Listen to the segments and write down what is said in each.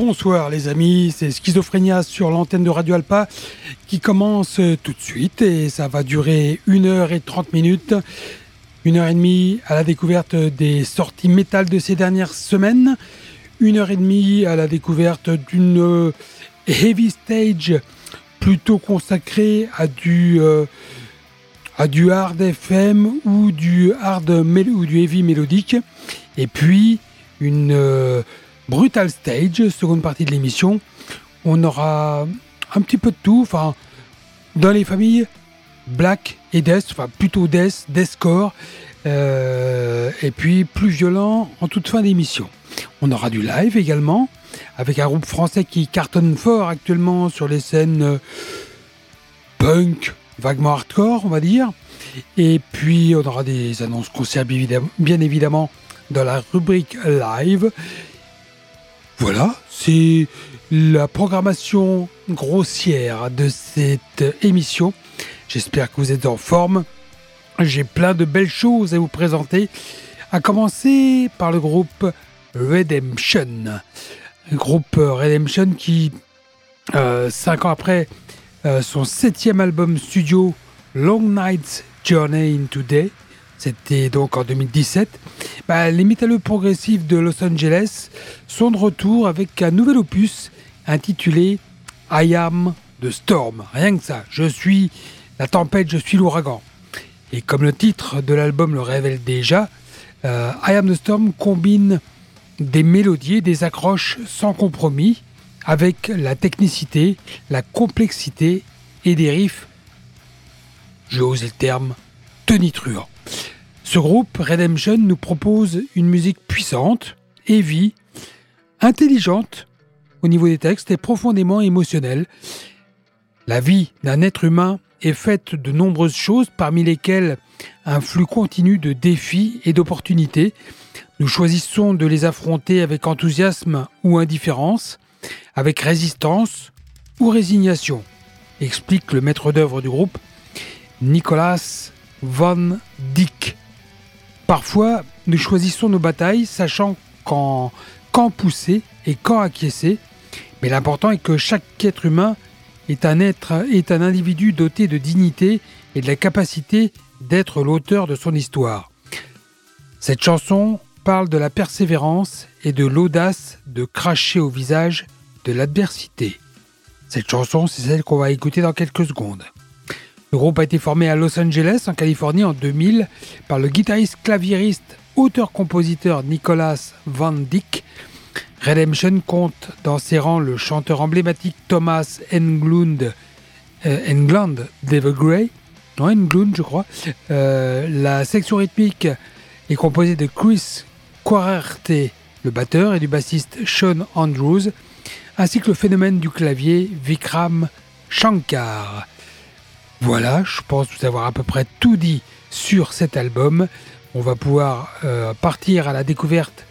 Bonsoir les amis, c'est Schizophrénia sur l'antenne de Radio Alpa qui commence tout de suite et ça va durer 1 heure et 30 minutes. Une heure et demie à la découverte des sorties métal de ces dernières semaines. Une heure et demie à la découverte d'une heavy stage plutôt consacrée à du, euh, à du hard FM ou du hard ou du heavy mélodique. Et puis une euh, Brutal Stage, seconde partie de l'émission. On aura un petit peu de tout, enfin, dans les familles Black et Death, enfin plutôt Death, Deathcore, euh, et puis plus violent en toute fin d'émission. On aura du live également, avec un groupe français qui cartonne fort actuellement sur les scènes euh, punk, vaguement hardcore, on va dire. Et puis on aura des annonces concerts bien évidemment dans la rubrique live. Voilà, c'est la programmation grossière de cette émission. J'espère que vous êtes en forme. J'ai plein de belles choses à vous présenter, à commencer par le groupe Redemption. Le groupe Redemption qui, euh, cinq ans après euh, son septième album studio Long Night's Journey into Day, c'était donc en 2017. Bah, les métalleux progressifs de Los Angeles sont de retour avec un nouvel opus intitulé I Am the Storm. Rien que ça, je suis la tempête, je suis l'ouragan. Et comme le titre de l'album le révèle déjà, euh, I Am the Storm combine des mélodies, des accroches sans compromis avec la technicité, la complexité et des riffs, je ose le terme, tonitruants. Ce groupe, Redemption, nous propose une musique puissante, heavy, intelligente au niveau des textes et profondément émotionnelle. La vie d'un être humain est faite de nombreuses choses, parmi lesquelles un flux continu de défis et d'opportunités. Nous choisissons de les affronter avec enthousiasme ou indifférence, avec résistance ou résignation, explique le maître d'œuvre du groupe, Nicolas Van Dyck. Parfois, nous choisissons nos batailles, sachant quand, pousser et quand acquiescer. Mais l'important est que chaque être humain est un être, est un individu doté de dignité et de la capacité d'être l'auteur de son histoire. Cette chanson parle de la persévérance et de l'audace de cracher au visage de l'adversité. Cette chanson, c'est celle qu'on va écouter dans quelques secondes. Le groupe a été formé à Los Angeles, en Californie, en 2000 par le guitariste claviériste auteur-compositeur Nicolas Van Dyck. Redemption compte dans ses rangs le chanteur emblématique Thomas Englund, euh, Englund d'Evergrey, non Englund je crois. Euh, la section rythmique est composée de Chris Quarerte, le batteur, et du bassiste Sean Andrews, ainsi que le phénomène du clavier Vikram Shankar. Voilà, je pense vous avoir à peu près tout dit sur cet album. On va pouvoir euh, partir à la découverte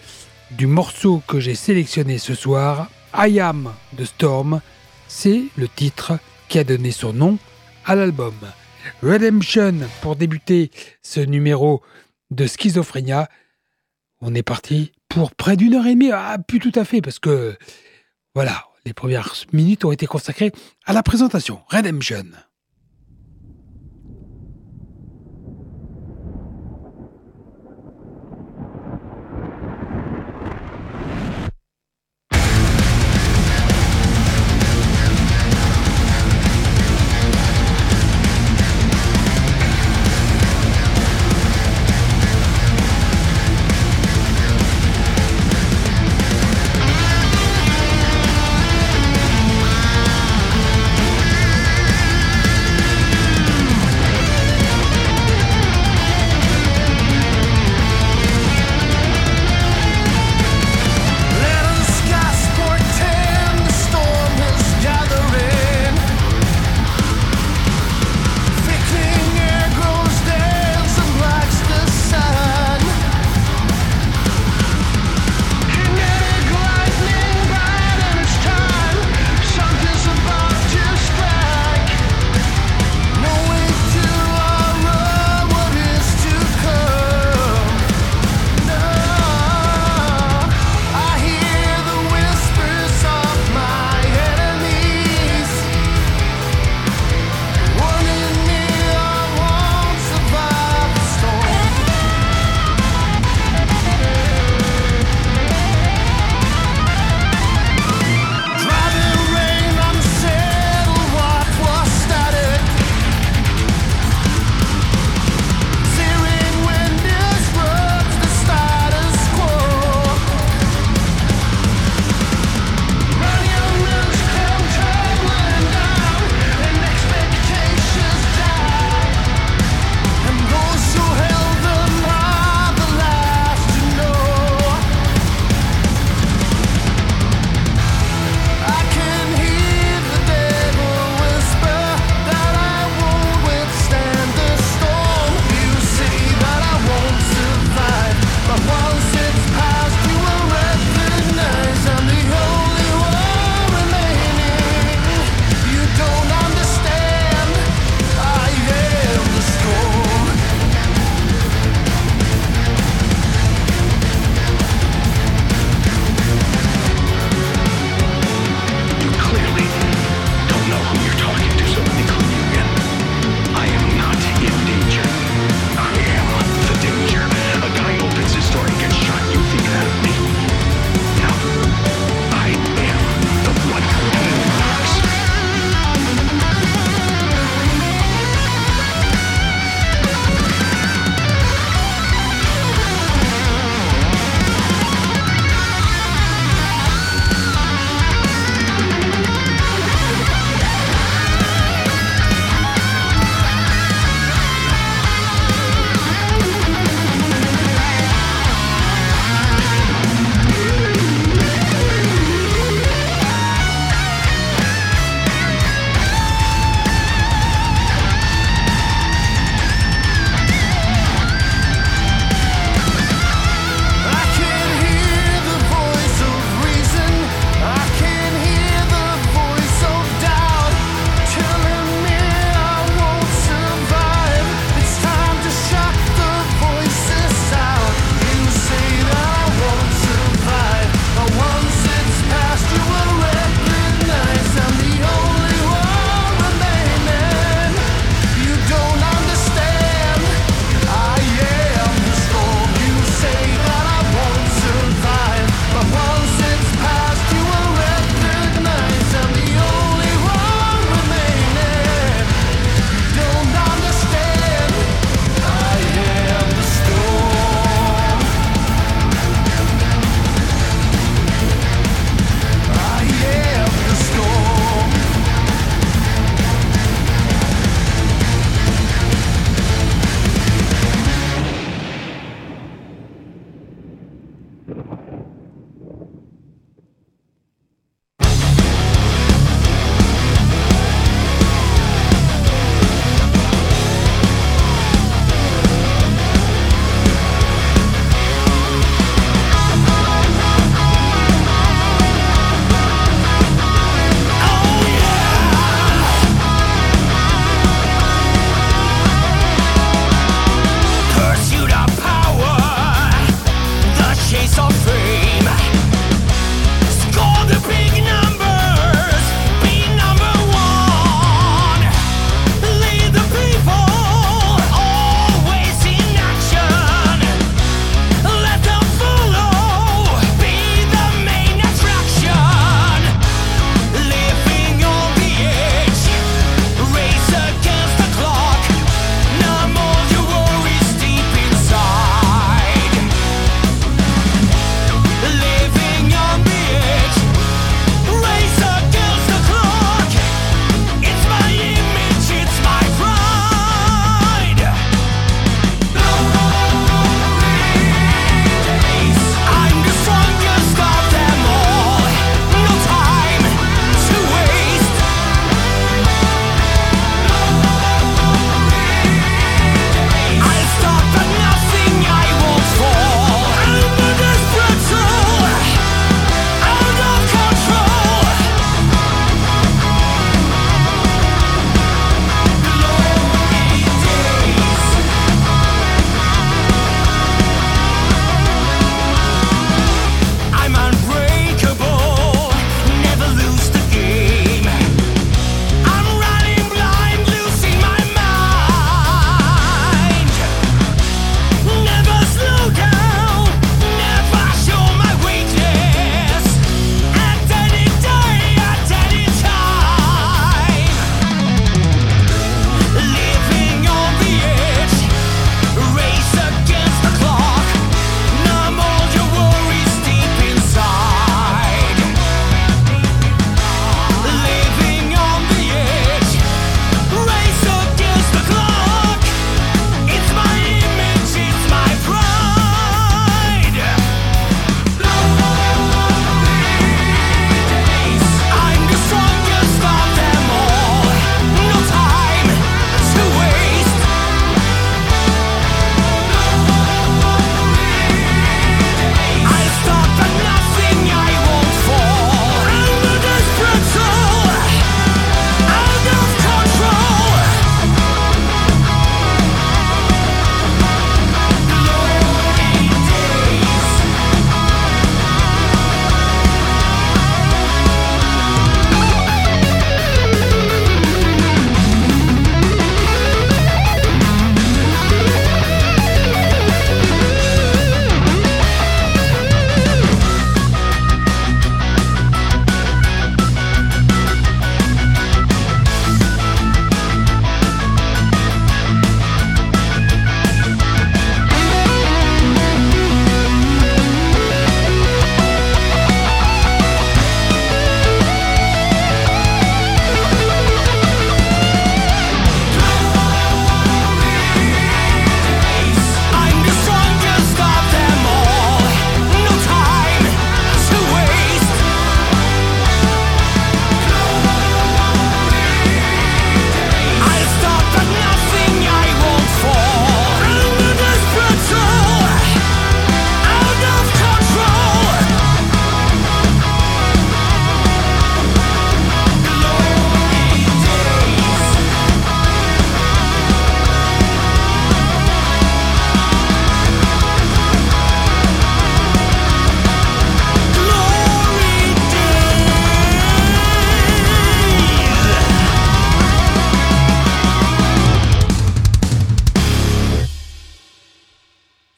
du morceau que j'ai sélectionné ce soir, I Am the Storm. C'est le titre qui a donné son nom à l'album. Redemption pour débuter ce numéro de Schizophrénia. On est parti pour près d'une heure et demie. Ah, plus tout à fait, parce que voilà, les premières minutes ont été consacrées à la présentation. Redemption.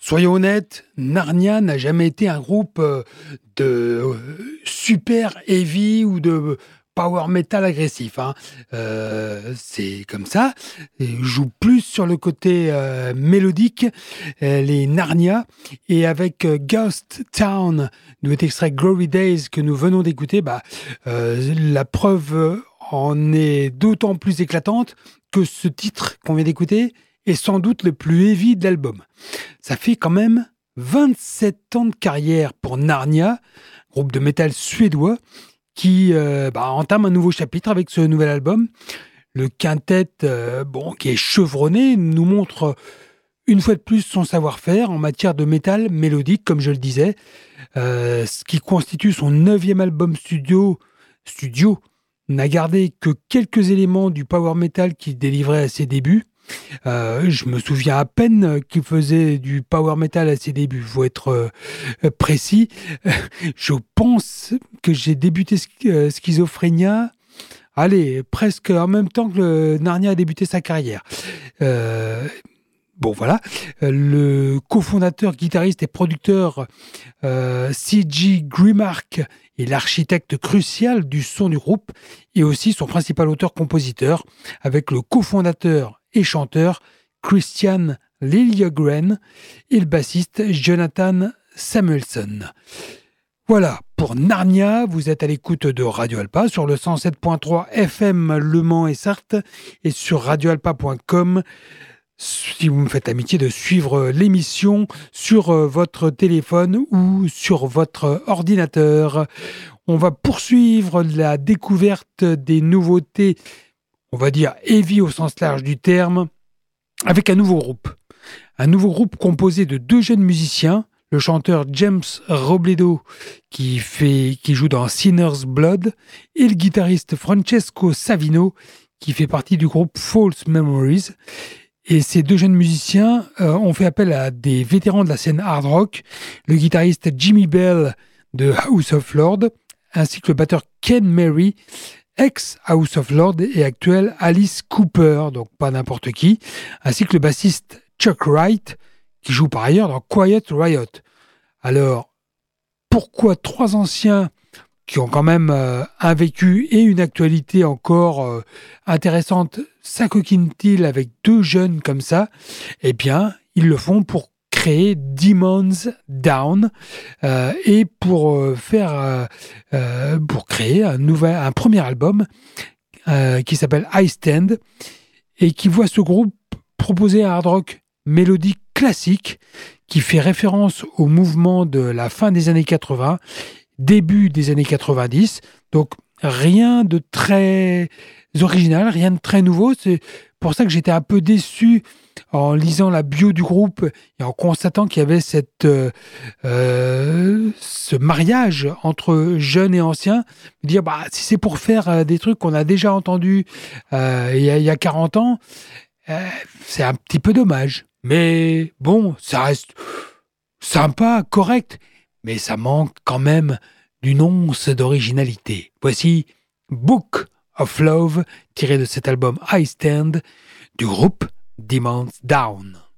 Soyons honnêtes, Narnia n'a jamais été un groupe euh, de euh, super heavy ou de power metal agressif. Hein. Euh, c'est comme ça. Ils jouent plus sur le côté mélodique, les Narnia. Et avec Ghost Town, notre extrait Glory Days que nous venons d'écouter, bah, la preuve en est d'autant plus éclatante que ce titre qu'on vient d'écouter est sans doute le plus heavy de l'album. Ça fait quand même 27 ans de carrière pour Narnia, groupe de métal suédois, qui euh, bah, entame un nouveau chapitre avec ce nouvel album. Le quintet, euh, bon, qui est chevronné, nous montre une fois de plus son savoir-faire en matière de métal mélodique, comme je le disais, euh, ce qui constitue son neuvième album studio, studio n'a gardé que quelques éléments du power metal qu'il délivrait à ses débuts, euh, je me souviens à peine qu'il faisait du power metal à ses débuts. Faut être euh, précis. Je pense que j'ai débuté euh, Schizophrénia. Allez, presque en même temps que Narnia a débuté sa carrière. Bon voilà, le cofondateur, guitariste et producteur C.G. Grimark est l'architecte crucial du son du groupe et aussi son principal auteur-compositeur, avec le cofondateur et chanteur Christian Liljegren et le bassiste Jonathan Samuelson. Voilà, pour Narnia, vous êtes à l'écoute de Radio Alpa sur le 107.3 FM Le Mans et Sarthe et sur radioalpa.com si vous me faites l'amitié de suivre l'émission sur euh, votre téléphone ou sur votre ordinateur. On va poursuivre la découverte des nouveautés on va dire heavy au sens large du terme, avec un nouveau groupe. Un nouveau groupe composé de deux jeunes musiciens, le chanteur James Robledo qui, fait, qui joue dans Sinner's Blood et le guitariste Francesco Savino qui fait partie du groupe False Memories. Et ces deux jeunes musiciens euh, ont fait appel à des vétérans de la scène hard rock, le guitariste Jimmy Bell de House of Lord, ainsi que le batteur Ken Mary, ex-House of Lord et actuelle Alice Cooper, donc pas n'importe qui, ainsi que le bassiste Chuck Wright, qui joue par ailleurs dans Quiet Riot. Alors, pourquoi trois anciens qui ont quand même euh, un vécu et une actualité encore euh, intéressante s'acoquinent-ils avec deux jeunes comme ça? Eh bien, ils le font pour créer Demons Down euh, et pour euh, faire euh, pour créer un nouvel un premier album qui s'appelle I Stand et qui voit ce groupe proposer un hard rock mélodique classique qui fait référence au mouvement de la fin des années 80, début des années 90. Donc rien de très original, rien de très nouveau. C'est pour ça que j'étais un peu déçu en lisant la bio du groupe et en constatant qu'il y avait cette, euh, euh, ce mariage entre jeunes et anciens, me dire bah, si c'est pour faire euh, des trucs qu'on a déjà entendus il, y a, il y a 40 ans, c'est un petit peu dommage. Mais bon, ça reste sympa, correct, mais ça manque quand même d'une once d'originalité. Voici Book of Love, tiré de cet album I Stand du groupe Demons Down.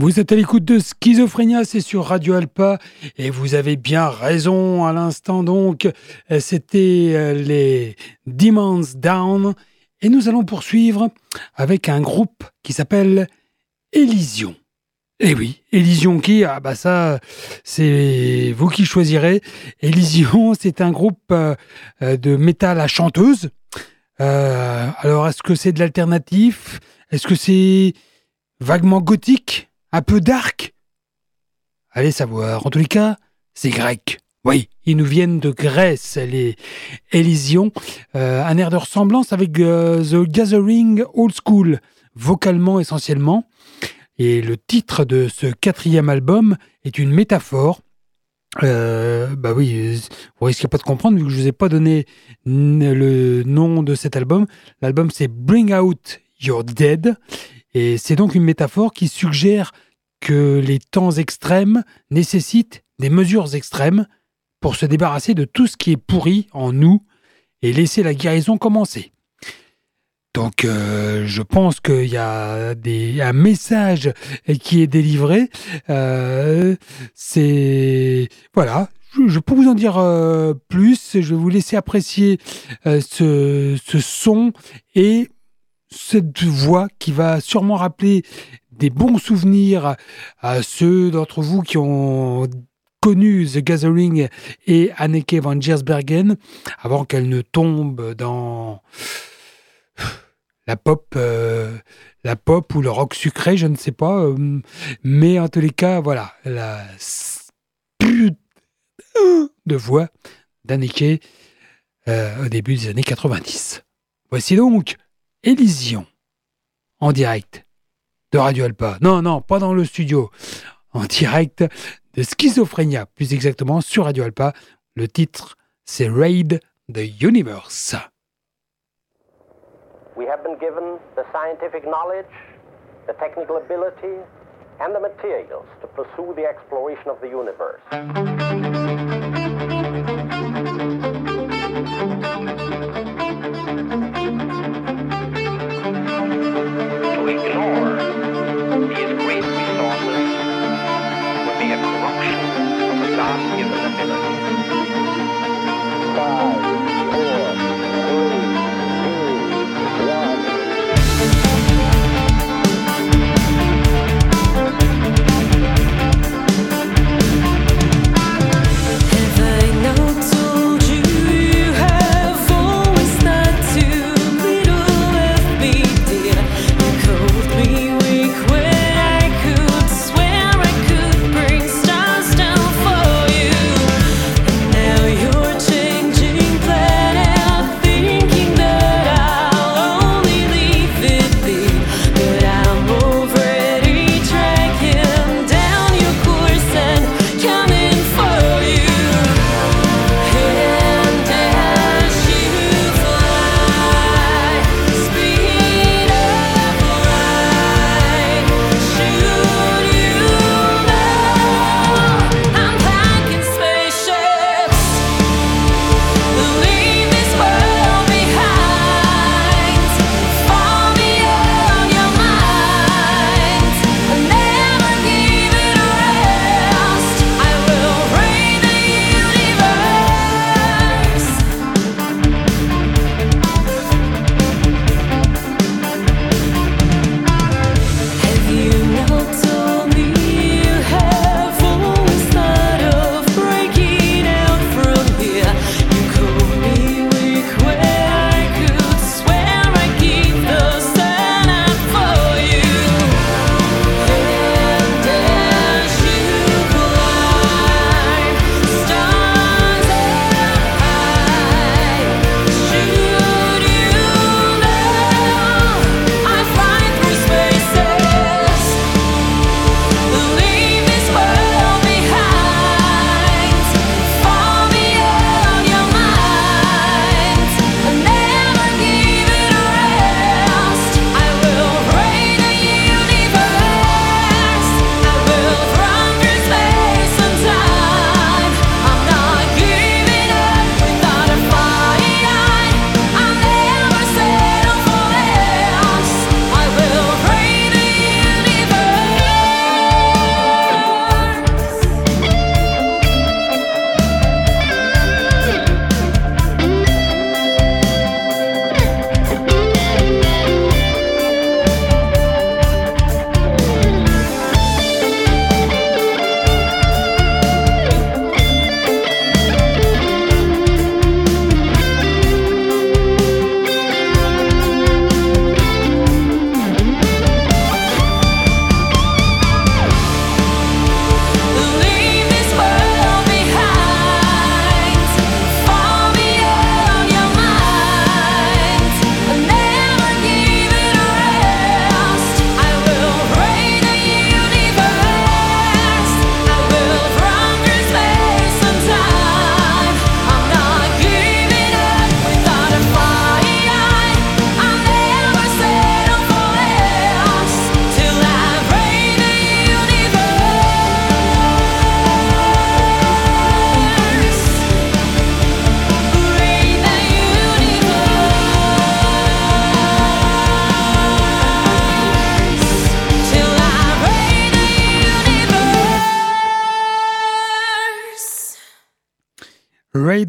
Vous êtes à l'écoute de Schizophrénia, c'est sur Radio Alpa et vous avez bien raison à l'instant donc. C'était euh, les Demons Down et nous allons poursuivre avec un groupe qui s'appelle Elysion. Eh oui, Elysion qui Ah bah ça, c'est vous qui choisirez. Elysion, c'est un groupe euh, de métal à chanteuse. Euh, alors, est-ce que c'est de l'alternatif? Est-ce que c'est vaguement gothique? Un peu dark Allez savoir. En tous les cas, c'est grec. Oui, ils nous viennent de Grèce, les Elysion. Euh, un air de ressemblance avec euh, The Gathering Old School, vocalement essentiellement. Et le titre de ce quatrième album est une métaphore. Euh, bah oui, vous risquez pas de comprendre vu que je vous ai pas donné le nom de cet album. L'album c'est Bring Out Your Dead et c'est donc une métaphore qui suggère que les temps extrêmes nécessitent des mesures extrêmes pour se débarrasser de tout ce qui est pourri en nous et laisser la guérison commencer. Donc euh, je pense qu'il y a un message qui est délivré. Euh, c'est voilà. Je, peux vous en dire euh, plus. Je vais vous laisser apprécier ce, ce son et cette voix qui va sûrement rappeler des bons souvenirs à ceux d'entre vous qui ont connu The Gathering et Anneke van Giersbergen avant qu'elle ne tombe dans la pop, euh, la pop ou le rock sucré, je ne sais pas. Euh, mais en tous les cas, voilà, la de voix d'Anneke euh, au début des années 90. Voici donc Elysion en direct de Radio Alpa. Non, non, pas dans le studio. En direct de Schizophrénia, plus exactement sur Radio Alpa. Le titre, c'est Raid the Universe. We have been given the scientific knowledge, the technical ability, and the materials to pursue the exploration of the universe.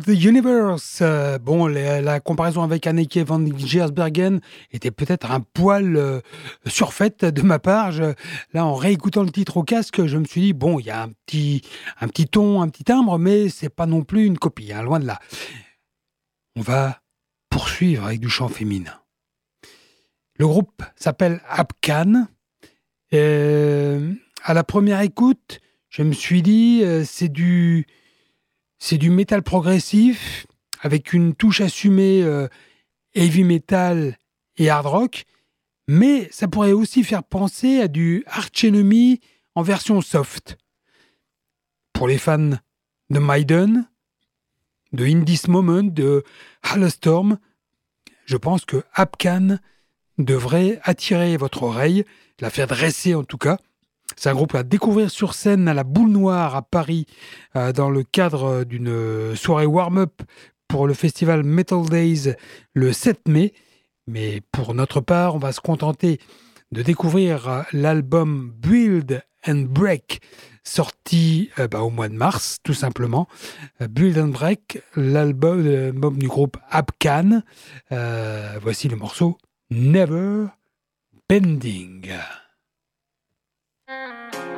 The Universe. Euh, bon, la, comparaison avec Anneke van Giersbergen était peut-être un poil euh, surfaite de ma part. Là, en réécoutant le titre au casque, je me suis dit bon, il y a un petit, un petit ton, un petit timbre, mais c'est pas non plus une copie, hein, loin de là. On va poursuivre avec du chant féminin. Le groupe s'appelle Apcan. Euh, à la première écoute, je me suis dit c'est du c'est du métal progressif avec une touche assumée euh, heavy metal et hard rock, mais ça pourrait aussi faire penser à du Arch Enemy en version soft. Pour les fans de Maiden, de In Moment, de Halestorm, je pense que Apcan devrait attirer votre oreille, la faire dresser en tout cas. C'est un groupe à découvrir sur scène à la Boule Noire à Paris euh, dans le cadre d'une soirée warm-up pour le festival Metal Days le 7 mai. Mais pour notre part, on va se contenter de découvrir euh, l'album Build and Break sorti euh, bah, au mois de mars, tout simplement. Euh, Build and Break, l'album du groupe. Euh, voici le morceau Never Bending. Thank you.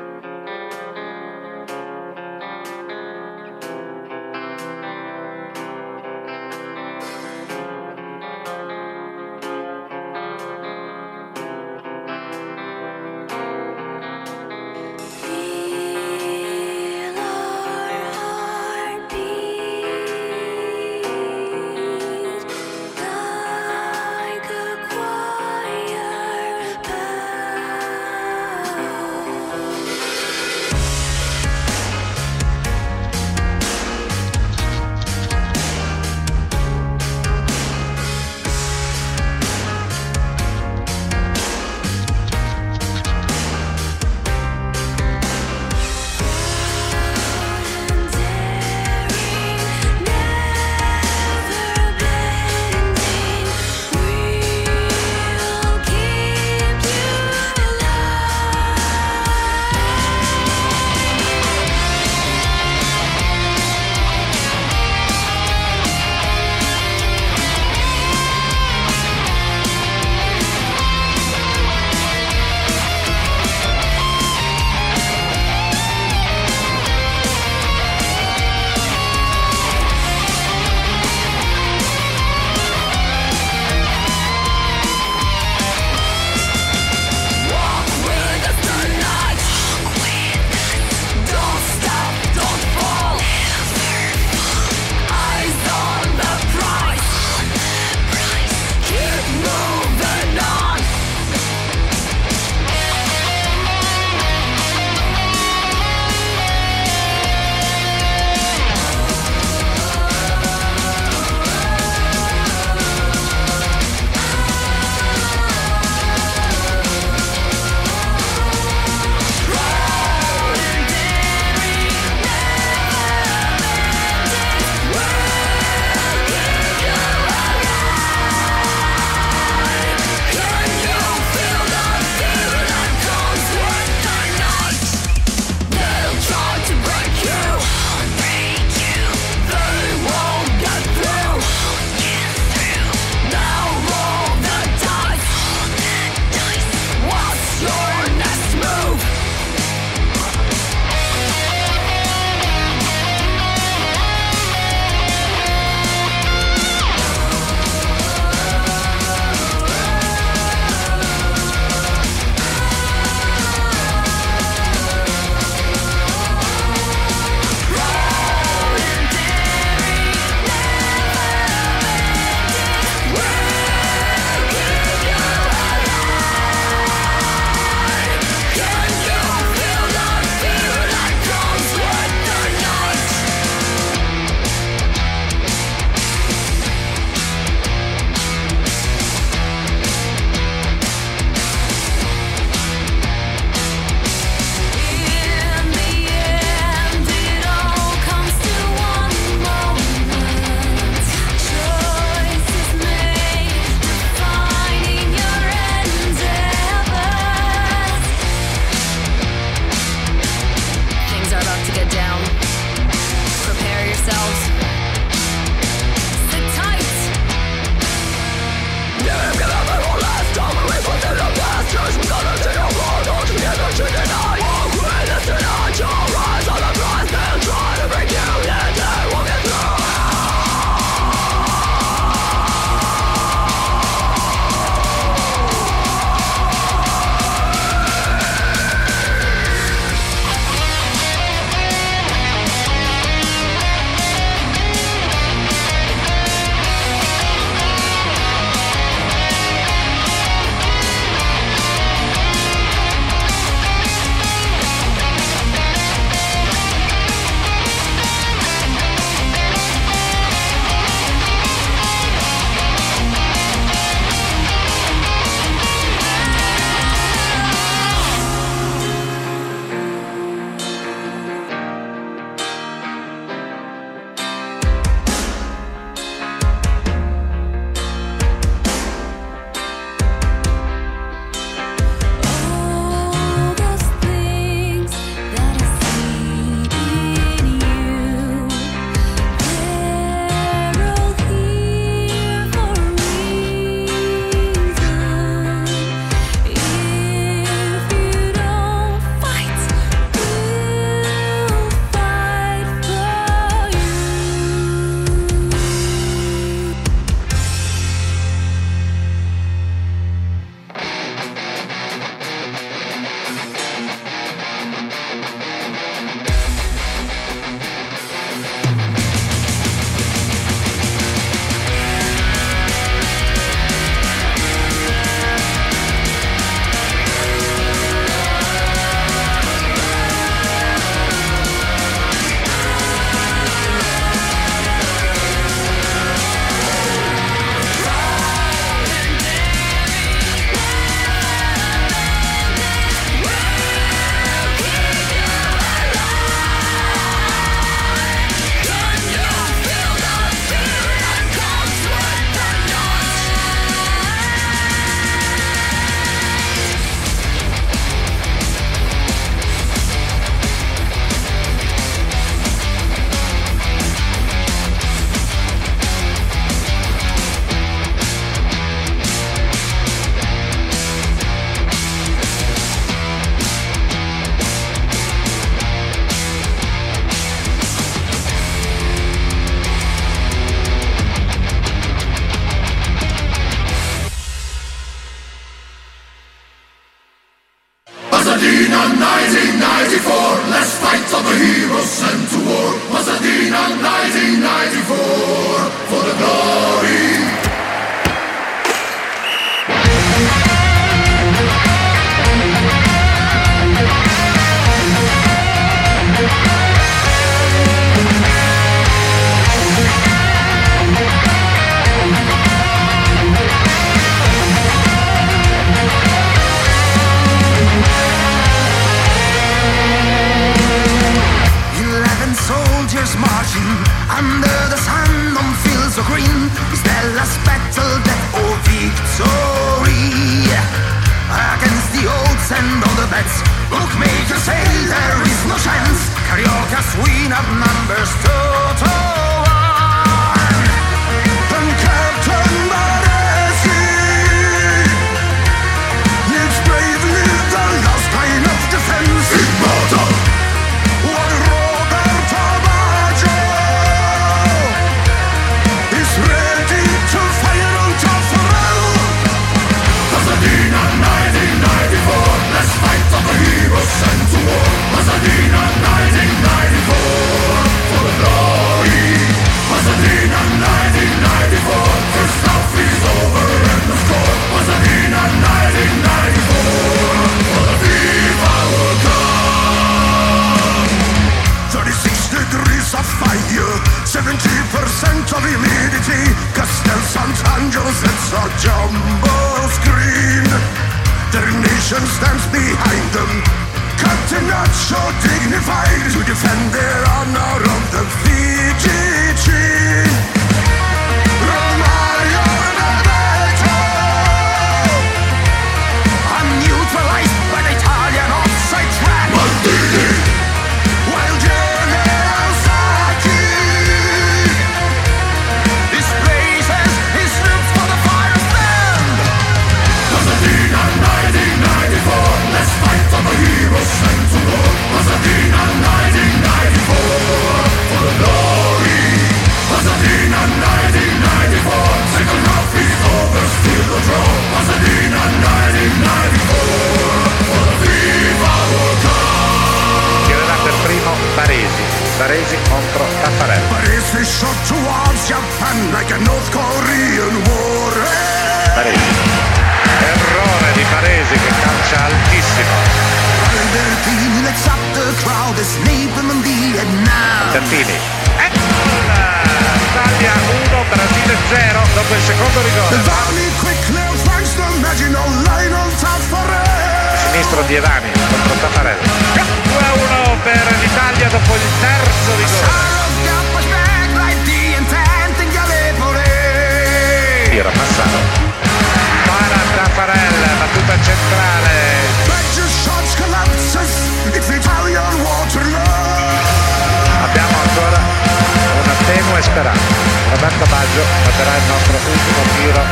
Speranza. Roberto Baggio batterà il nostro ultimo giro.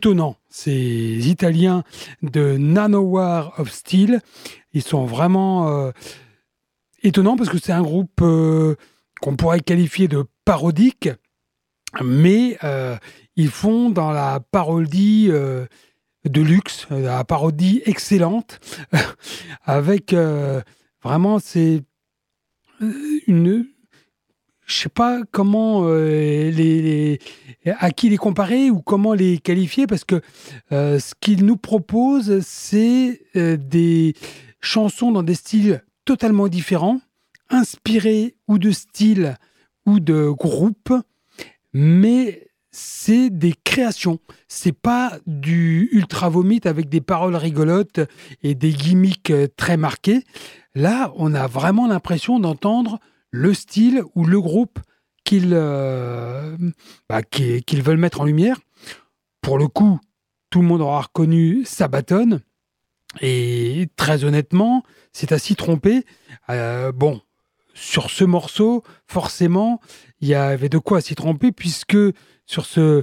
étonnant. Ces Italiens de Nanowar of Steel, ils sont vraiment euh, étonnants parce que c'est un groupe euh, qu'on pourrait qualifier de parodique, mais euh, ils font dans la parodie de luxe, la parodie excellente, avec vraiment c'est une, je sais pas comment euh, les, à qui les comparer ou comment les qualifier parce que euh, ce qu'ils nous proposent, c'est euh, des chansons dans des styles totalement différents, inspirés ou de styles ou de groupes, mais c'est des créations. C'est pas du ultra vomite avec des paroles rigolotes et des gimmicks très marqués. Là, on a vraiment l'impression d'entendre le style ou le groupe qu'ils euh, bah, qui- qu'ils veulent mettre en lumière. Pour le coup, tout le monde aura reconnu Sabaton. Et très honnêtement, c'est à s'y tromper. Euh, bon, sur ce morceau, forcément, il y avait de quoi s'y tromper, puisque sur ce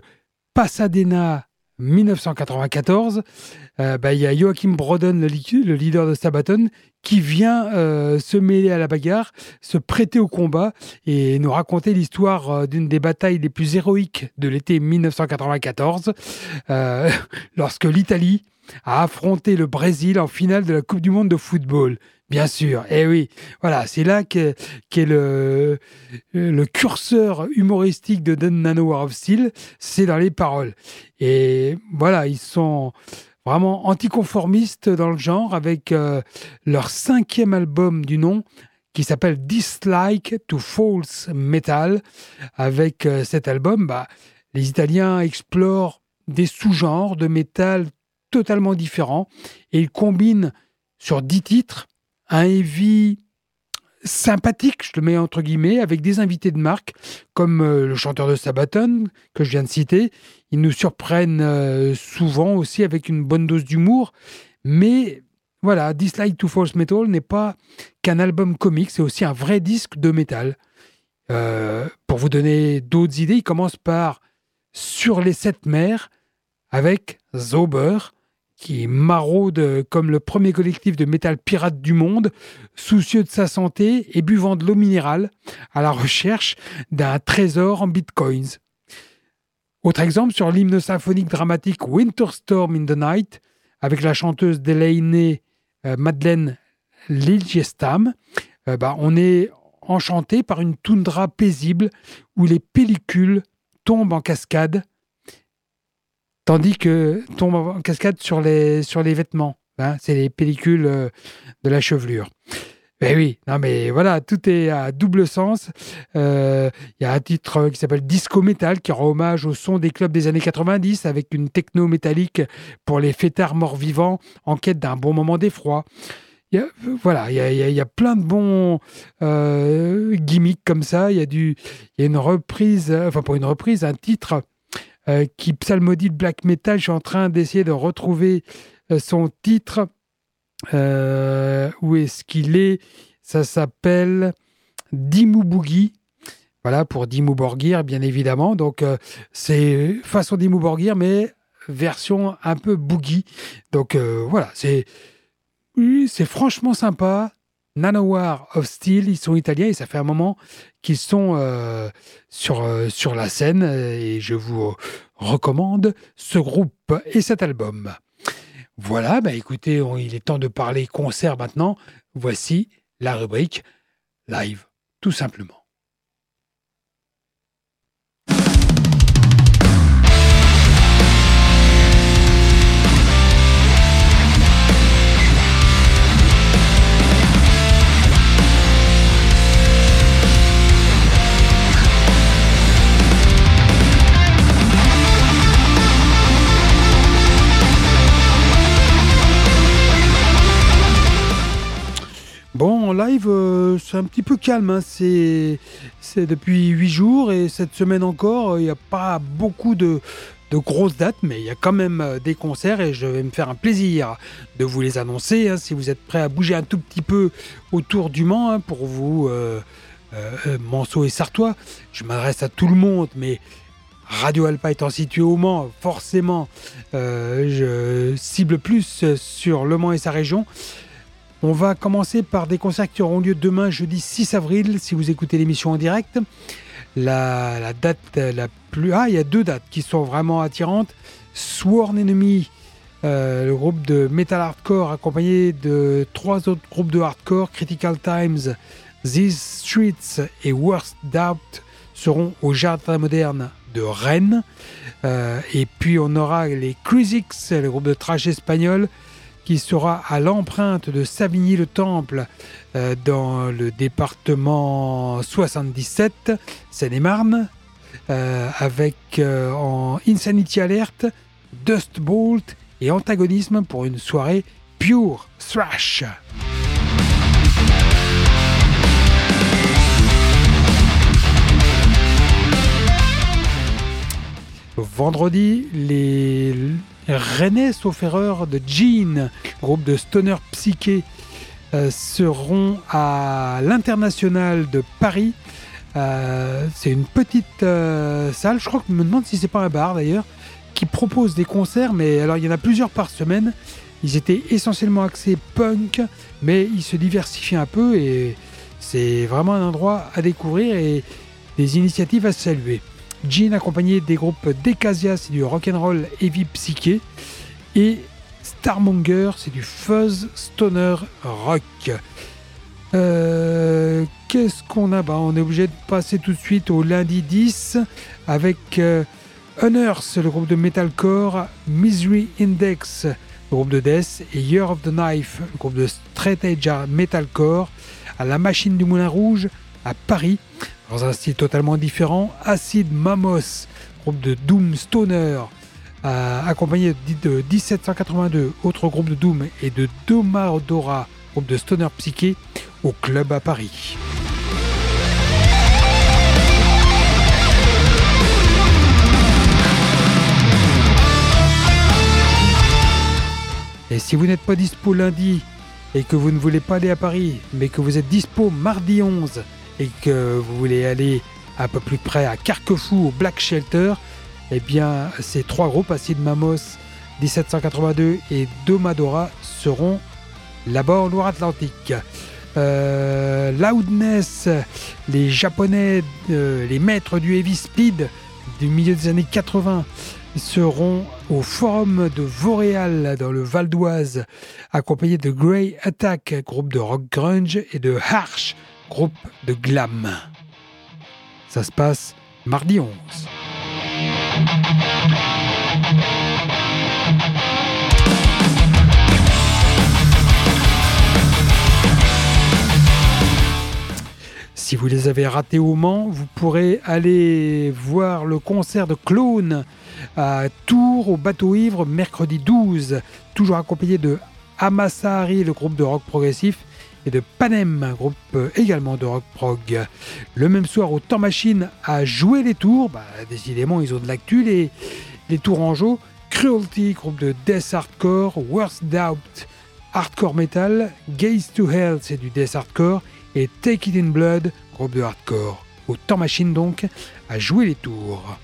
Pasadena 1994, euh, bah, il y a Joachim Broden, le, le leader de Sabaton, qui vient euh, se mêler à la bagarre, se prêter au combat et nous raconter l'histoire euh, d'une des batailles les plus héroïques de l'été 1994, euh, lorsque l'Italie a affronté le Brésil en finale de la Coupe du Monde de football. Bien sûr, eh oui, voilà, c'est là qu'est qu'est le, curseur humoristique de Don Nanowar of Steel, c'est dans les paroles. Et voilà, ils sont vraiment anticonformistes dans le genre avec euh, leur cinquième album du nom qui s'appelle Dislike to False Metal. Avec euh, cet album, bah, les Italiens explorent des sous-genres de métal totalement différents et ils combinent sur dix titres un heavy sympathique, je le mets entre guillemets, avec des invités de marque, comme euh, le chanteur de Sabaton, que je viens de citer. Ils nous surprennent euh, souvent aussi avec une bonne dose d'humour. Mais voilà, Dislike to False Metal n'est pas qu'un album comique, c'est aussi un vrai disque de métal. Euh, pour vous donner d'autres idées, il commence par Sur les sept mers avec Zauber, qui maraude comme le premier collectif de métal pirate du monde, soucieux de sa santé et buvant de l'eau minérale à la recherche d'un trésor en bitcoins. Autre exemple sur l'hymne symphonique dramatique Winter Storm in the Night, avec la chanteuse Delaney euh, Madeleine Liljestam, euh, bah, on est enchanté par une toundra paisible où les pellicules tombent en cascade, tandis que tombent en cascade sur les, sur les vêtements. hein. c'est les pellicules euh, de la chevelure. Ben oui, non mais voilà, tout est à double sens. Euh, Il y a un titre qui s'appelle Disco Metal qui rend hommage au son des clubs des années 90 avec une techno métallique pour les fêtards morts-vivants en quête d'un bon moment d'effroi. Y a- voilà, il y a, plein de bons euh, gimmicks comme ça. Il y a une reprise, euh, enfin pas une reprise, un titre euh, qui psalmodie le black metal. Je suis en train d'essayer de retrouver euh, son titre. Euh, où est-ce qu'il est? Ça s'appelle Dimmu Boogie. Voilà, pour Dimmu Borgir, bien évidemment. Donc, euh, c'est façon Dimmu Borgir, mais version un peu boogie. Donc, euh, voilà, c'est c'est franchement sympa. Nanowar of Steel, ils sont italiens et ça fait un moment qu'ils sont sur, sur la scène et je vous recommande ce groupe et cet album. Voilà, bah écoutez, il est temps de parler concert maintenant. Voici la rubrique live, tout simplement. Un petit peu calme. hein. C'est, depuis huit jours et cette semaine encore, il n'y a pas beaucoup de, grosses dates, mais il y a quand même euh, des concerts et je vais me faire un plaisir de vous les annoncer. hein, si vous êtes prêts à bouger un tout petit peu autour du Mans hein, pour vous, euh, euh, euh, Manceau et Sartois, je m'adresse à tout le monde, mais Radio Alpa étant situé au Mans, forcément, je cible plus sur Le Mans et sa région. On va commencer par des concerts qui auront lieu demain, jeudi 6 avril, si vous écoutez l'émission en direct. La, date la plus... Ah, il y a deux dates qui sont vraiment attirantes. Sworn Enemy, euh, le groupe de metal hardcore accompagné de trois autres groupes de hardcore, Critical Times, These Streets et Worst Doubt seront au Jardin Moderne de Rennes. Euh, et puis on aura les Cruisix, le groupe de trash espagnol, qui sera à l'empreinte de Savigny-le-Temple euh, dans le département 77, Seine-et-Marne, euh, avec euh, en Insanity Alert, Dust Bolt et Antagonisme pour une soirée pure thrash. Vendredi, les Rennais, sauf erreur, de Jean, groupe de stoner psyché, euh, seront à l'International de Paris. Euh, c'est une petite euh, salle, je crois que je me demande si c'est pas un bar d'ailleurs, qui propose des concerts, mais alors il y en a plusieurs par semaine. Ils étaient essentiellement axés punk, mais ils se diversifient un peu et c'est vraiment un endroit à découvrir et des initiatives à saluer. Jean accompagné des groupes Decasia, c'est du rock'n'roll heavy psyché, et Starmonger, c'est du fuzz stoner rock. Euh, Qu'est-ce qu'on a? Bah, On est obligé de passer tout de suite au lundi 10 avec euh, Unearth, le groupe de metalcore, Misery Index, le groupe de death, et Year of the Knife, le groupe de straight metalcore, à la Machine du Moulin Rouge à Paris, dans un style totalement différent. Acid Mamos, groupe de Doom Stoner, accompagné de, de 1782, autre groupe de Doom, et de Domadora, groupe de Stoner Psyché, au club à Paris. Et si vous n'êtes pas dispo lundi et que vous ne voulez pas aller à Paris, mais que vous êtes dispo mardi 11 et que vous voulez aller un peu plus près à Carquefou au Black Shelter, eh bien ces trois groupes, Acid Mamos 1782 et Domadora, seront là-bas en Loire-Atlantique. Euh, Loudness, les japonais, euh, les maîtres du heavy speed du milieu des années 80 seront au forum de Vauréal dans le Val d'Oise, accompagnés de Grey Attack, groupe de rock grunge, et de Harsh, groupe de glam. Ça se passe mardi 11. Si vous les avez ratés au Mans, vous pourrez aller voir le concert de Clone à Tours au bateau ivre mercredi 12, toujours accompagné de Amasahari, le groupe de rock progressif, et de Panem, groupe euh, également de rock prog. Le même soir au Temps Machine à jouer les tours, bah, décidément ils ont de l'actu, les, les Tourangeaux, Cruelty, groupe de death hardcore, Worst Doubt, hardcore metal, Gaze to Hell, c'est du death hardcore, et Take It in Blood, groupe de hardcore. Au Temps Machine donc, à jouer les tours.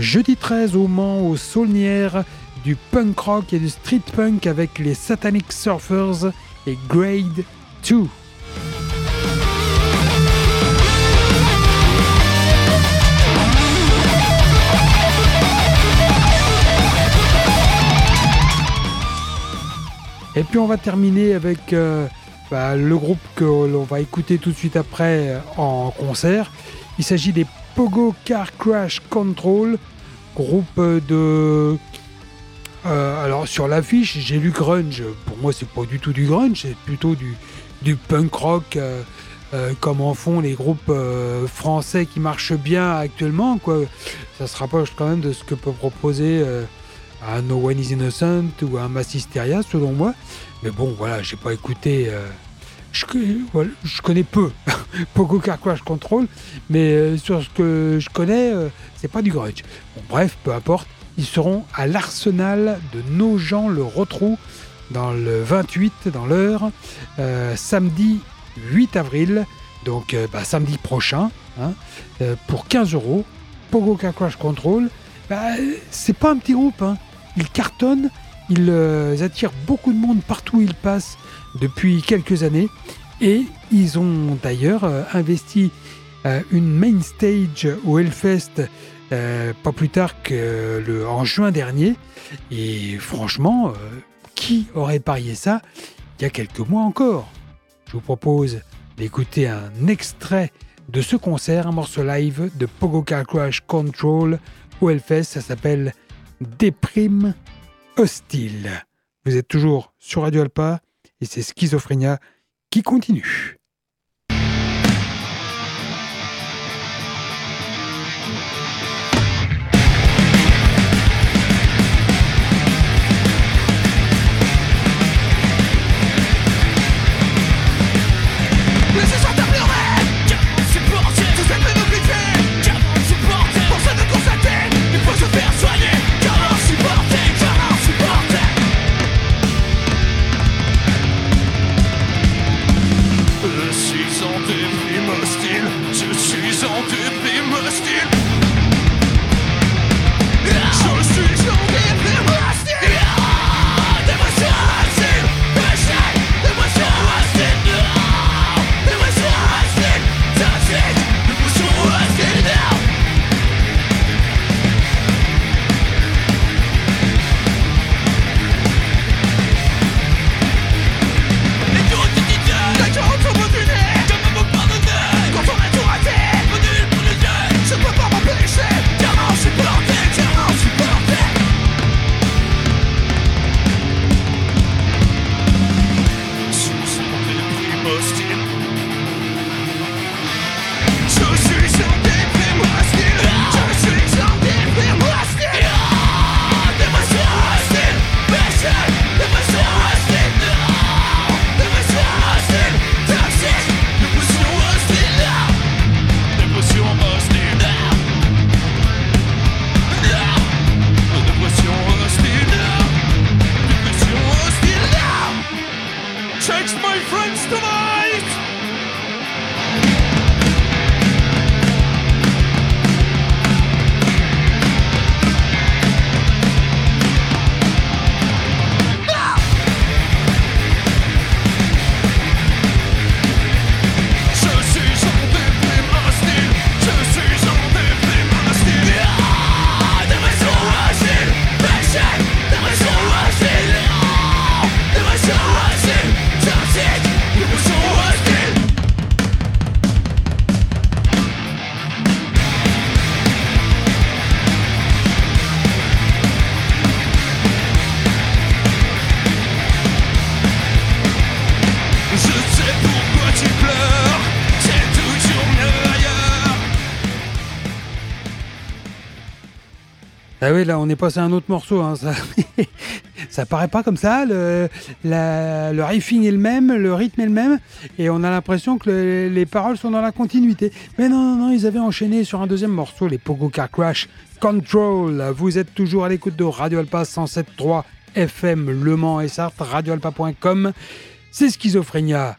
Jeudi 13 au Mans, au Saulnières, du punk rock et du street punk avec les Satanic Surfers et Grade 2. Et puis on va terminer avec euh, bah, le groupe que l'on va écouter tout de suite après euh, en concert. Il s'agit des Pogo Car Crash Control, groupe de... euh, alors sur l'affiche, j'ai lu grunge. Pour moi, c'est pas du tout du grunge, c'est plutôt du, punk rock, euh, euh, comme en font les groupes français qui marchent bien actuellement. Quoi. Ça se rapproche quand même de ce que peut proposer un No One Is Innocent ou un Mass Hysteria, selon moi. Mais bon, voilà, j'ai pas écouté. Je, connais peu Pogo Car Crash Control, mais euh, sur ce que je connais, euh, c'est pas du grunge. Bon, bref, peu importe. Ils seront à l'arsenal de Nogent-le-Rotrou dans le 28, dans l'heure, euh, samedi 8 avril, donc bah, samedi prochain, hein, pour 15 euros. Pogo Car Crash Control, bah, c'est pas un petit groupe, hein. ils cartonnent, ils euh, attirent beaucoup de monde partout où ils passent depuis quelques années et ils ont d'ailleurs euh, investi euh, une main stage au Hellfest euh, pas plus tard que le, en juin dernier. Et franchement, qui aurait parié ça il y a quelques mois encore? Je vous propose d'écouter un extrait de ce concert, un morceau live de Pogo Car Crash Control au Hellfest. Ça s'appelle Déprime Hostile. Vous êtes toujours sur Radio Alpa et c'est Schizophrénia qui continue. Là, on est passé à un autre morceau. hein, ça... paraît pas comme ça. Le, riffing est le même, le rythme est le même, et on a l'impression que le- les paroles sont dans la continuité. Mais non, non, non, ils avaient enchaîné sur un deuxième morceau, les Pogo Car Crash Control. Vous êtes toujours à l'écoute de Radio Alpa 107.3 FM Le Mans et Sarthe, radioalpa.com. C'est Schizophrénia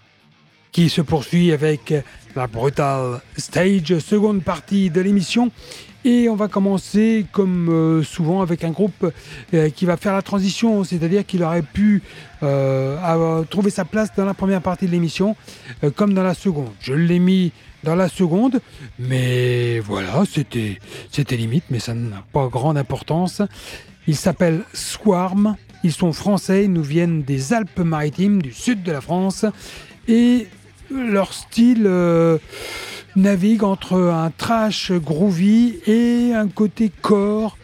qui se poursuit avec la Brutal Stage, seconde partie de l'émission. Et on va commencer comme euh, souvent avec un groupe euh, qui va faire la transition, c'est-à-dire qu'il aurait pu euh, trouver sa place dans la première partie de l'émission comme dans la seconde. Je l'ai mis dans la seconde, mais voilà, c'était c'était limite, mais ça n'a pas grande importance. Ils s'appellent Swarm, ils sont français, ils nous viennent des Alpes-Maritimes, du sud de la France, et leur style navigue entre un trash groovy et un côté core,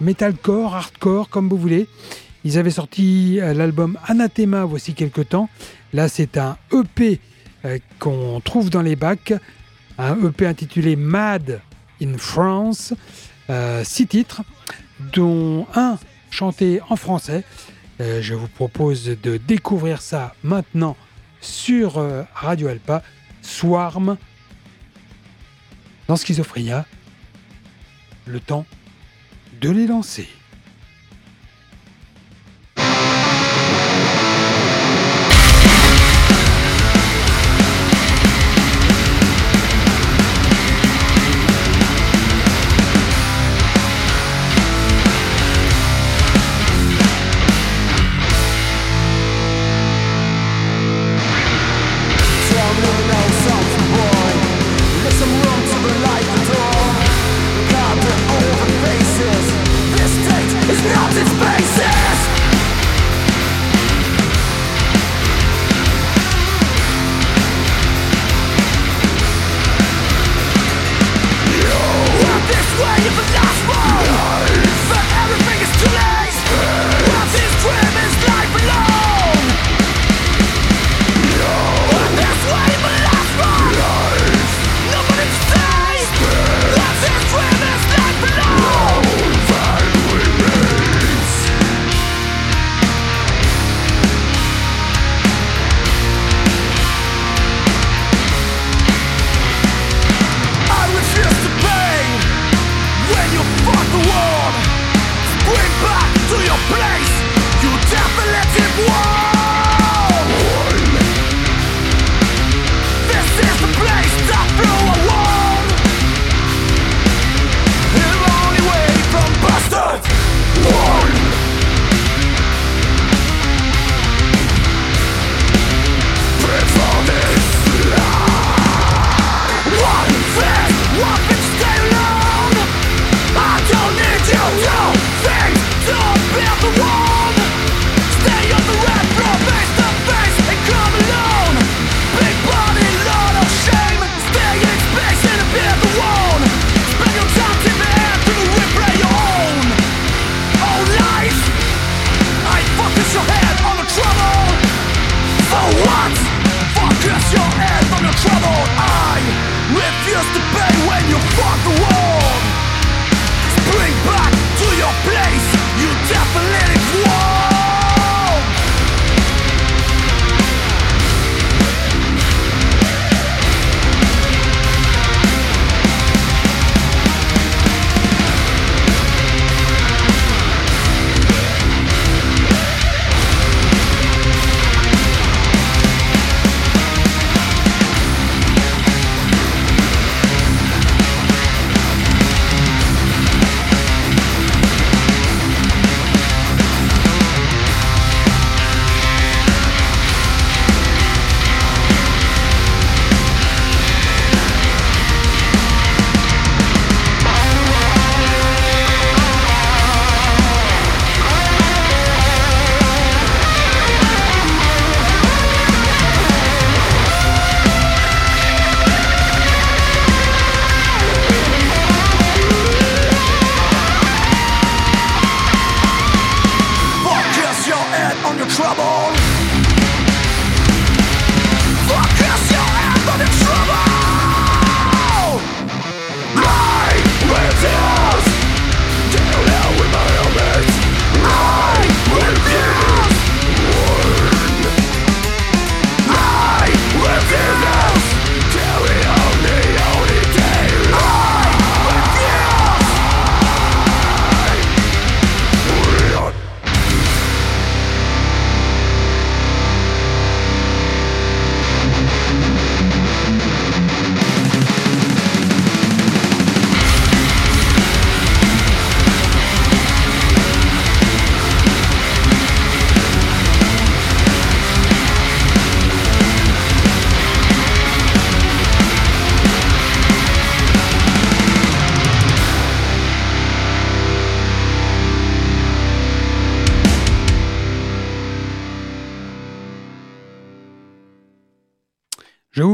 metalcore, hardcore, comme vous voulez. Ils avaient sorti euh, l'album Anathema voici quelques temps. Là, c'est un EP euh, qu'on trouve dans les bacs, un EP intitulé Mad in France, euh, six titres, dont un chanté en français. Je vous propose de découvrir ça maintenant sur Radio Alpa, Swarm, dans Schizophrénia. Le temps de les lancer.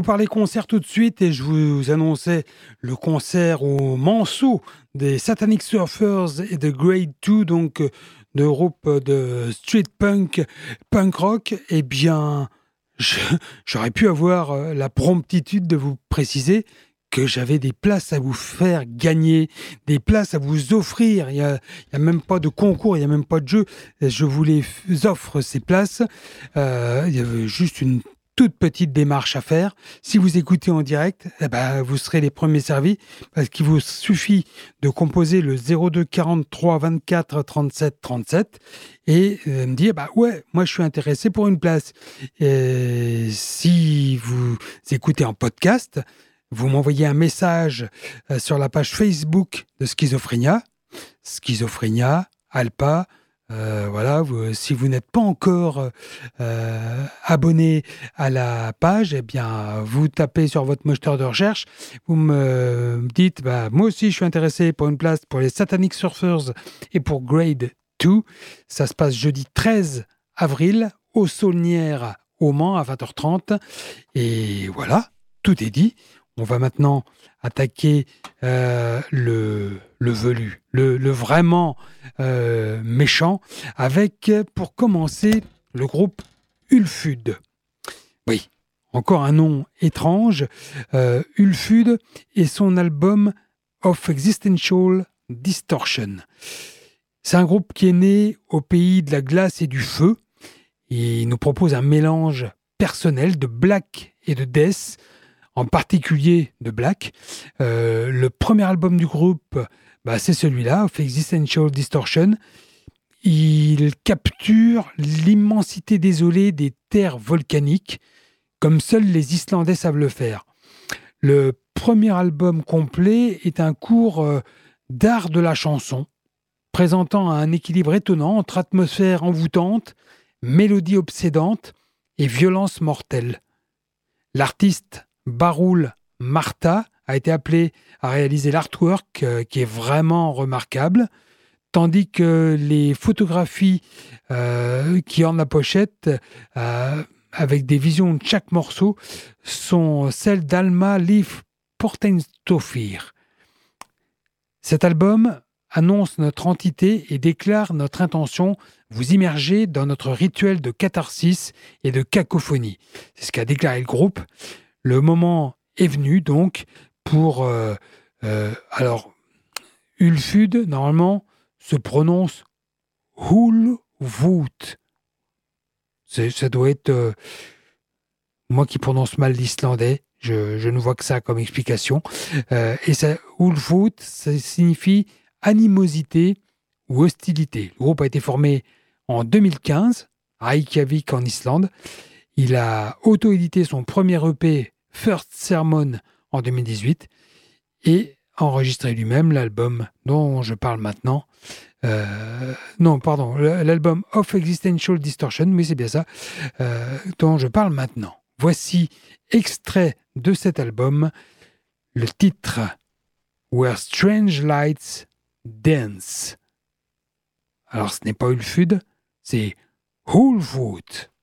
Parler concert tout de suite et je vous annonçais le concert au Manceau des Satanic Surfers et de Grade 2, donc euh, de groupe de street punk, punk rock. Eh bien, j'aurais pu avoir euh, la promptitude de vous préciser que j'avais des places à vous faire gagner, des places à vous offrir. Il n'y a, a même pas de concours, il n'y a même pas de jeu. Je vous les offre ces places. Euh, il y avait juste une toute petite démarche à faire. Si vous écoutez en direct, eh ben, vous serez les premiers servis parce qu'il vous suffit de composer le 02 43 24 37 37 et euh, me dire bah ouais, moi je suis intéressé pour une place. Si vous écoutez en podcast, vous m'envoyez un message euh, sur la page Facebook de Schizophrénia, Schizophrénia, Alpa. Euh, voilà, si vous n'êtes pas encore euh, abonné à la page, eh bien, vous tapez sur votre moteur de recherche, vous me dites, bah, moi aussi, je suis intéressé pour une place pour les Satanic Surfers et pour Grade 2. Ça se passe jeudi 13 avril au Saulnières au Mans à 20h30. Et voilà, tout est dit. On va maintenant attaquer euh, le, le velu, le, vraiment euh, méchant, avec, pour commencer, le groupe Ulfud. Oui, encore un nom étrange. Euh, Ulfud et son album Of Existential Distortion. C'est un groupe qui est né au pays de la glace et du feu. Il nous propose un mélange personnel de black et de death, en particulier de black. Euh, le premier album du groupe, bah, c'est celui-là, Of Existential Distortion. Il capture l'immensité désolée des terres volcaniques, comme seuls les Islandais savent le faire. Le premier album complet est un cours euh, d'art de la chanson, présentant un équilibre étonnant entre atmosphère envoûtante, mélodie obsédante et violence mortelle. L'artiste Baroul Martha a été appelé à réaliser l'artwork euh, qui est vraiment remarquable, tandis que les photographies euh, qui ornent la pochette, avec des visions de chaque morceau, sont celles d'Alma Leaf Portenstofir. Cet album annonce notre entité et déclare notre intention vous immerger dans notre rituel de catharsis et de cacophonie. C'est ce qu'a déclaré le groupe. Le moment est venu donc pour... euh, euh, alors, Ulfud, normalement, se prononce. C'est- Ça doit être... euh, moi qui prononce mal l'islandais, je, ne vois que ça comme explication. Et ça, Ulfut, ça signifie animosité ou hostilité. Le groupe a été formé en 2015 à Reykjavik en Islande. Il a auto-édité son premier EP First Sermon en 2018 et enregistré lui-même l'album dont je parle maintenant. Euh, non, pardon, l'album Of Existential Distortion, mais c'est bien ça, euh, dont je parle maintenant. Voici extrait de cet album, le titre Where Strange Lights Dance. Alors ce n'est pas Ulfud, c'est Hulwood. Where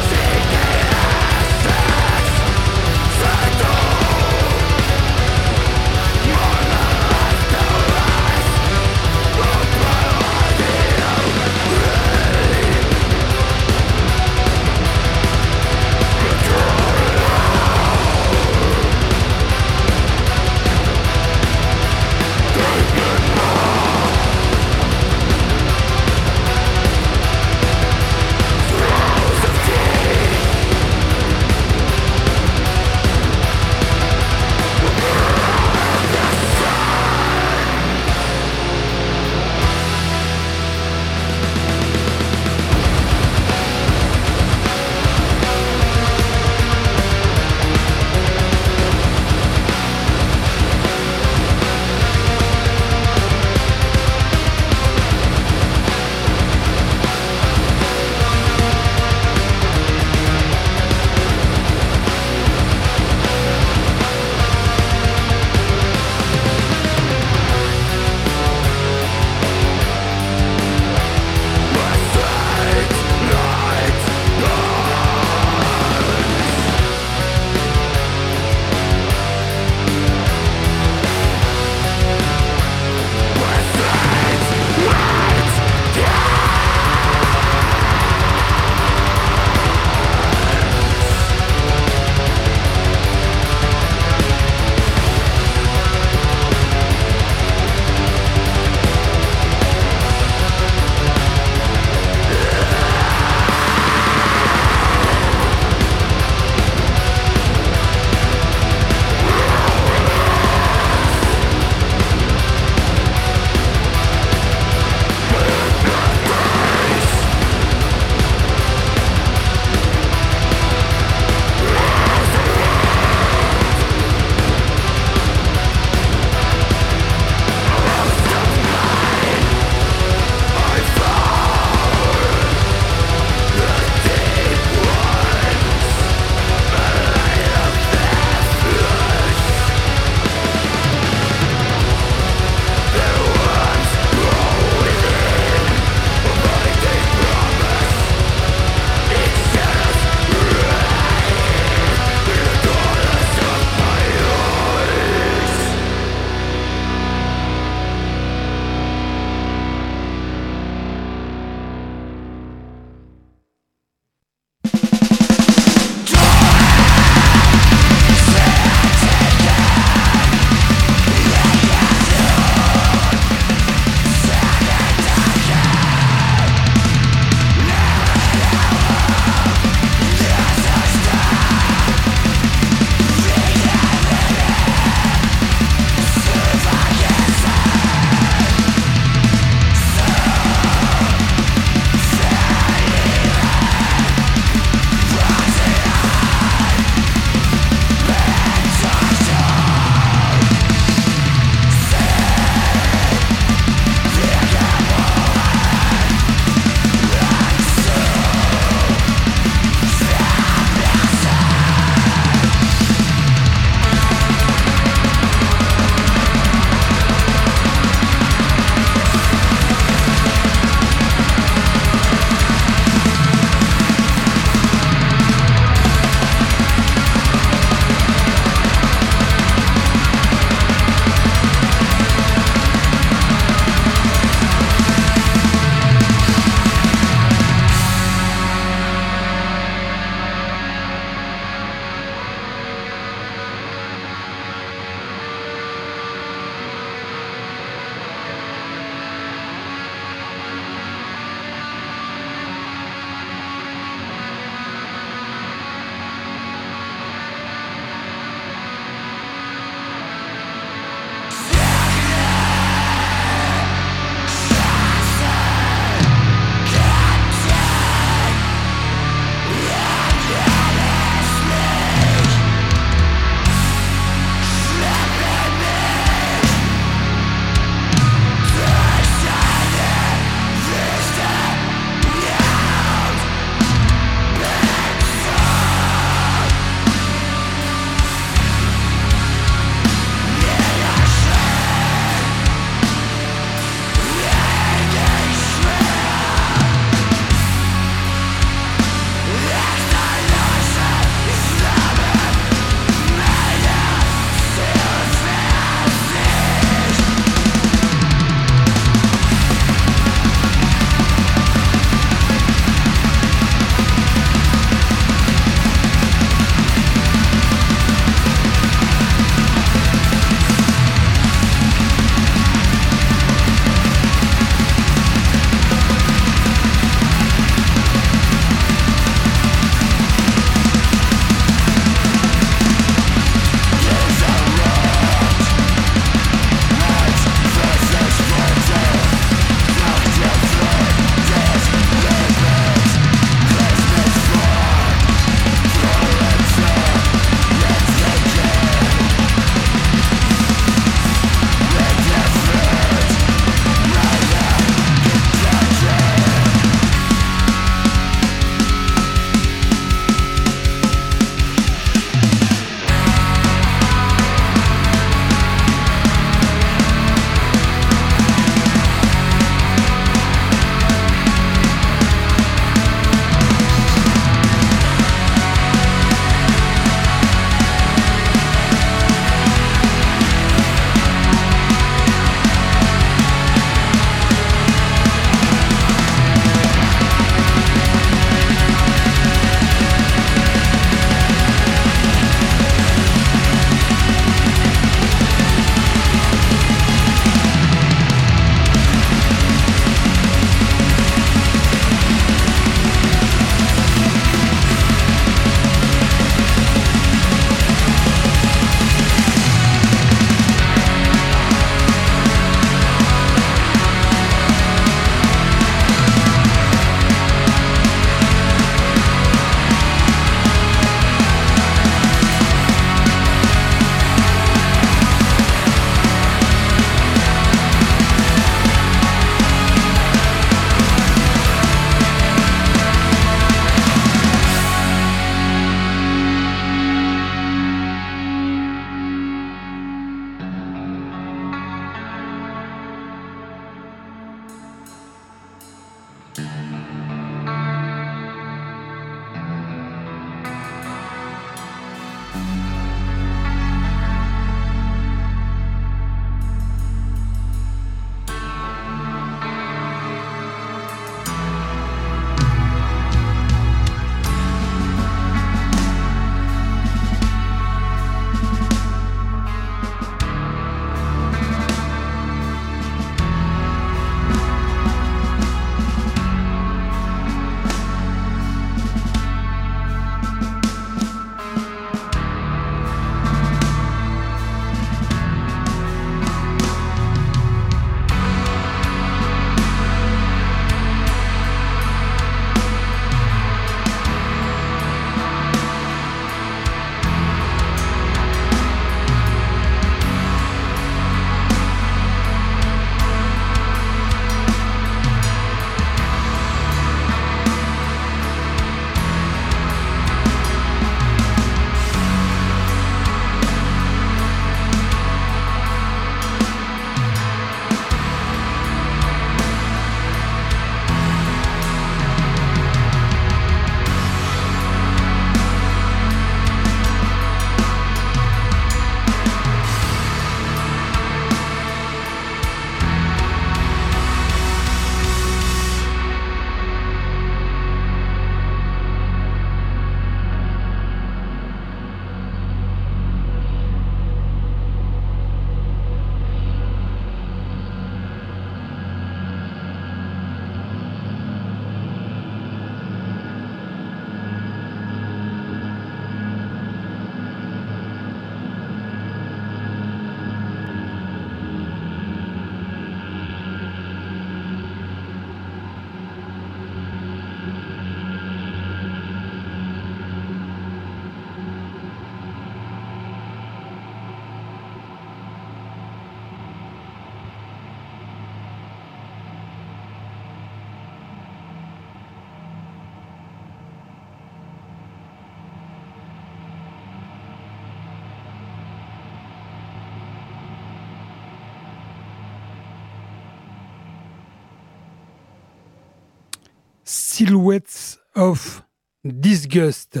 Silhouettes of Disgust.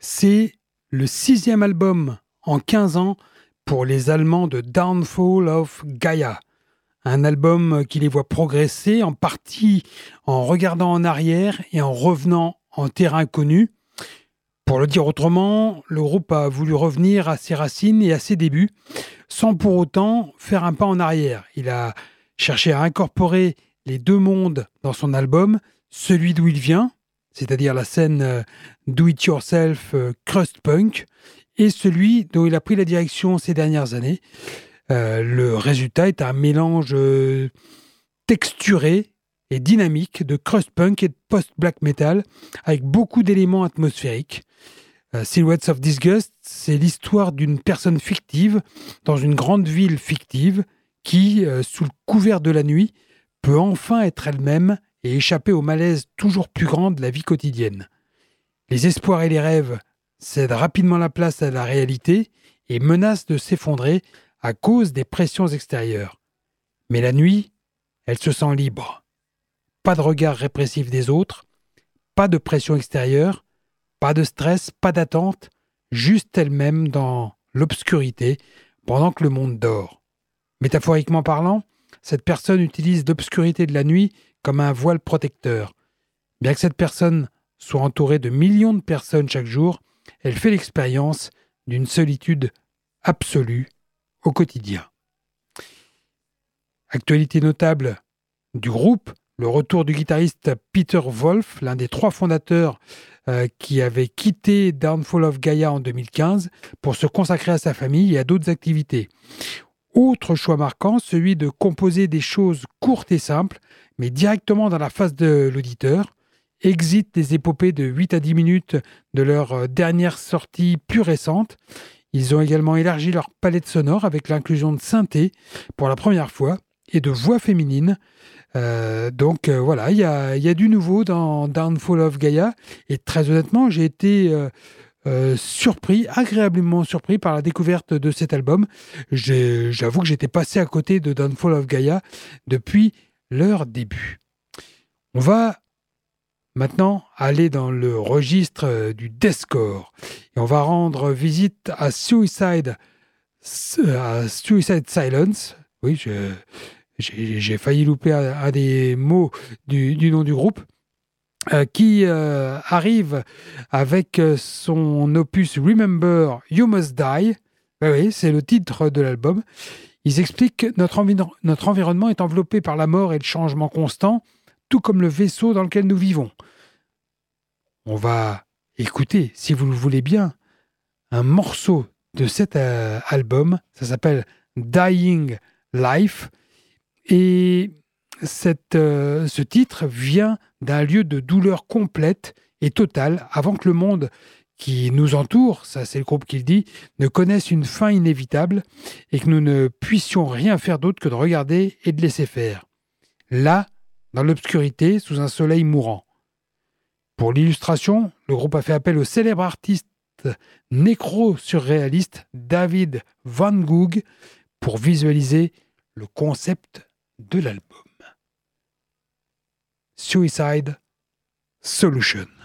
C'est le sixième album en 15 ans pour les Allemands de Downfall of Gaia. Un album qui les voit progresser en partie en regardant en arrière et en revenant en terrain connu. Pour le dire autrement, le groupe a voulu revenir à ses racines et à ses débuts, sans pour autant faire un pas en arrière. Il a cherché à incorporer les deux mondes dans son album, celui d'où il vient, c'est-à-dire la scène euh, do-it-yourself euh, crust punk, et celui dont il a pris la direction ces dernières années. Euh, le résultat est un mélange texturé et dynamique de crust punk et de post-black metal, avec beaucoup d'éléments atmosphériques. Silhouettes of Disgust, c'est l'histoire d'une personne fictive dans une grande ville fictive qui, sous le couvert de la nuit, peut enfin être elle-même et échapper au malaise toujours plus grand de la vie quotidienne. Les espoirs et les rêves cèdent rapidement la place à la réalité et menacent de s'effondrer à cause des pressions extérieures. Mais la nuit, elle se sent libre. Pas de regard répressif des autres, pas de pression extérieure, pas de stress, pas d'attente, juste elle-même dans l'obscurité pendant que le monde dort. Métaphoriquement parlant, cette personne utilise l'obscurité de la nuit comme un voile protecteur. Bien que cette personne soit entourée de millions de personnes chaque jour, elle fait l'expérience d'une solitude absolue au quotidien. Actualité notable du groupe, le retour du guitariste Peter Wolf, l'un des trois fondateurs euh, qui avait quitté Downfall of Gaia en 2015 pour se consacrer à sa famille et à d'autres activités. Autre choix marquant, celui de composer des choses courtes et simples, mais directement dans la face de l'auditeur. Exit des épopées de 8 à 10 minutes de leur euh, dernière sortie plus récente. Ils ont également élargi leur palette sonore avec l'inclusion de synthé pour la première fois et de voix féminines. Euh, donc euh, voilà, il y a, du nouveau dans Downfall of Gaia. Et très honnêtement, j'ai été surpris, agréablement surpris par la découverte de cet album. J'avoue que j'étais passé à côté de Downfall of Gaia depuis leur début. On va maintenant aller dans le registre euh, du deathcore et on va rendre visite à Suicide, à Suicide Silence. Oui, j'ai failli louper un, des mots du, du nom du groupe. euh, qui euh, arrive avec euh, son opus Remember You Must Die. Oui, c'est le titre de l'album. Ils expliquent que notre, envi- notre environnement est enveloppé par la mort et le changement constant, tout comme le vaisseau dans lequel nous vivons. On va écouter, si vous le voulez bien, un morceau de cet euh, album. Ça s'appelle Dying Life. Et euh, ce titre vient d'un lieu de douleur complète et totale avant que le monde qui nous entoure, ça c'est le groupe qui le dit, ne connaisse une fin inévitable et que nous ne puissions rien faire d'autre que de regarder et de laisser faire. Là, dans l'obscurité, sous un soleil mourant. Pour l'illustration, le groupe a fait appel au célèbre artiste nécro-surréaliste David Van Gogh pour visualiser le concept de l'album. Suicide Solution.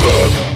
Stop!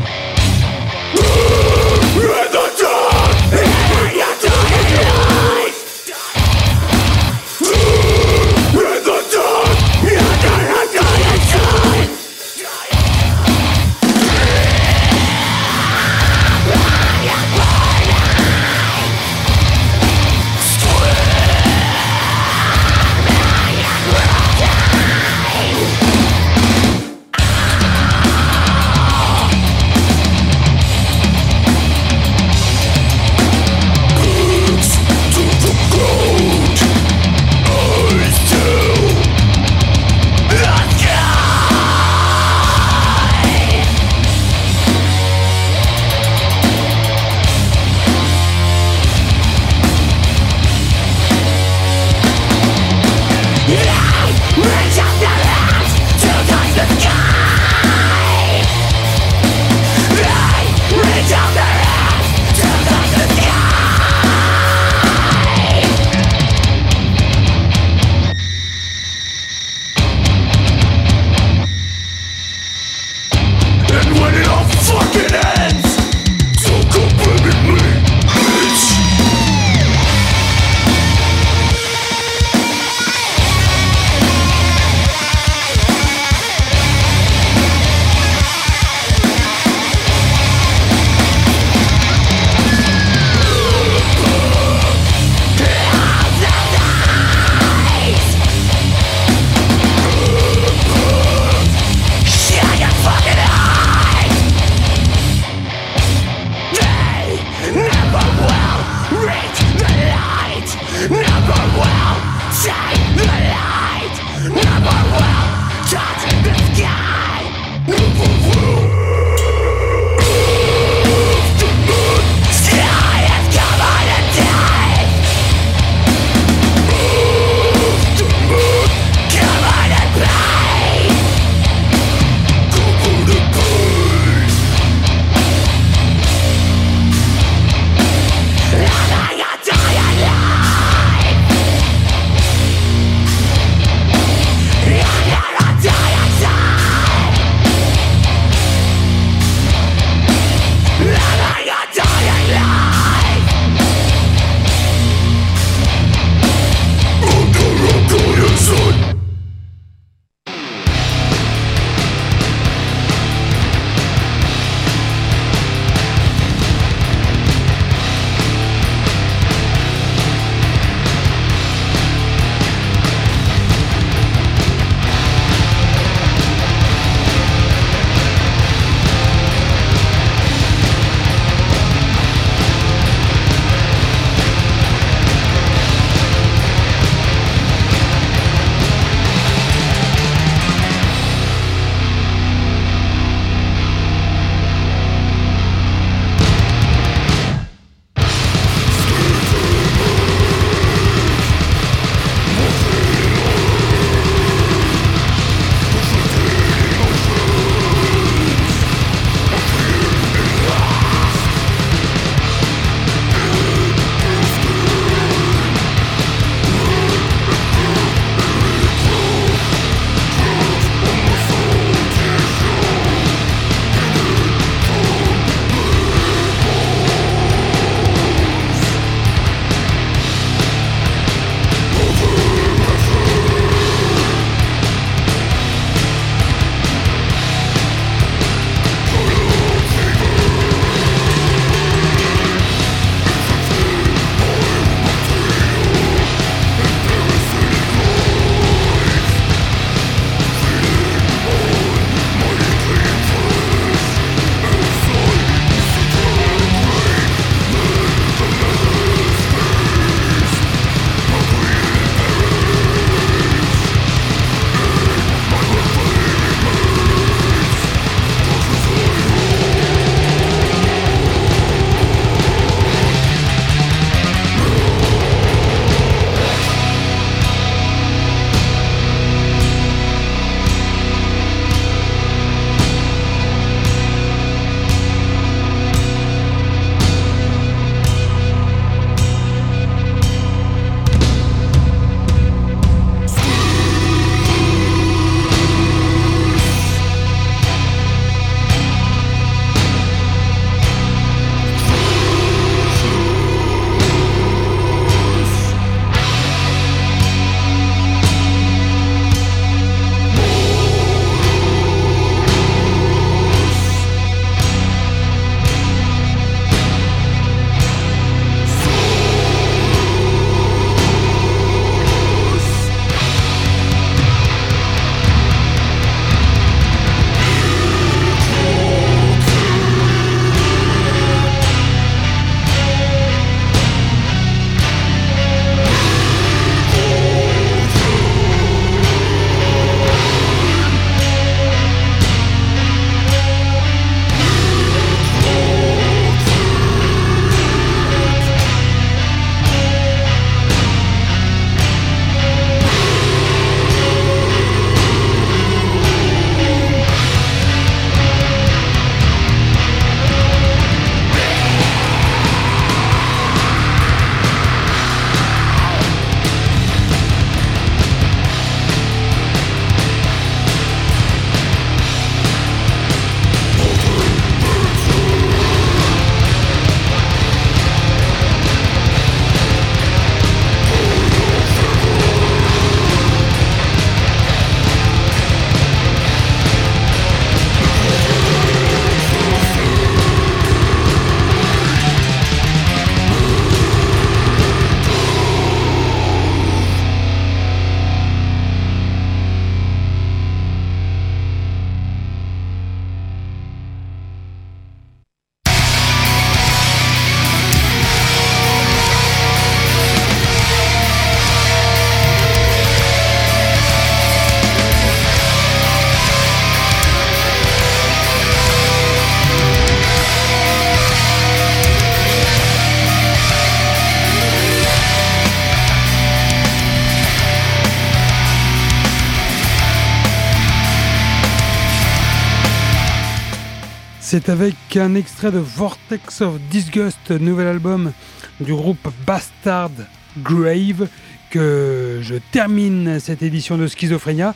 C'est avec un extrait de Vortex of Disgust, nouvel album du groupe Bastard Grave, que je termine cette édition de Schizophrénia.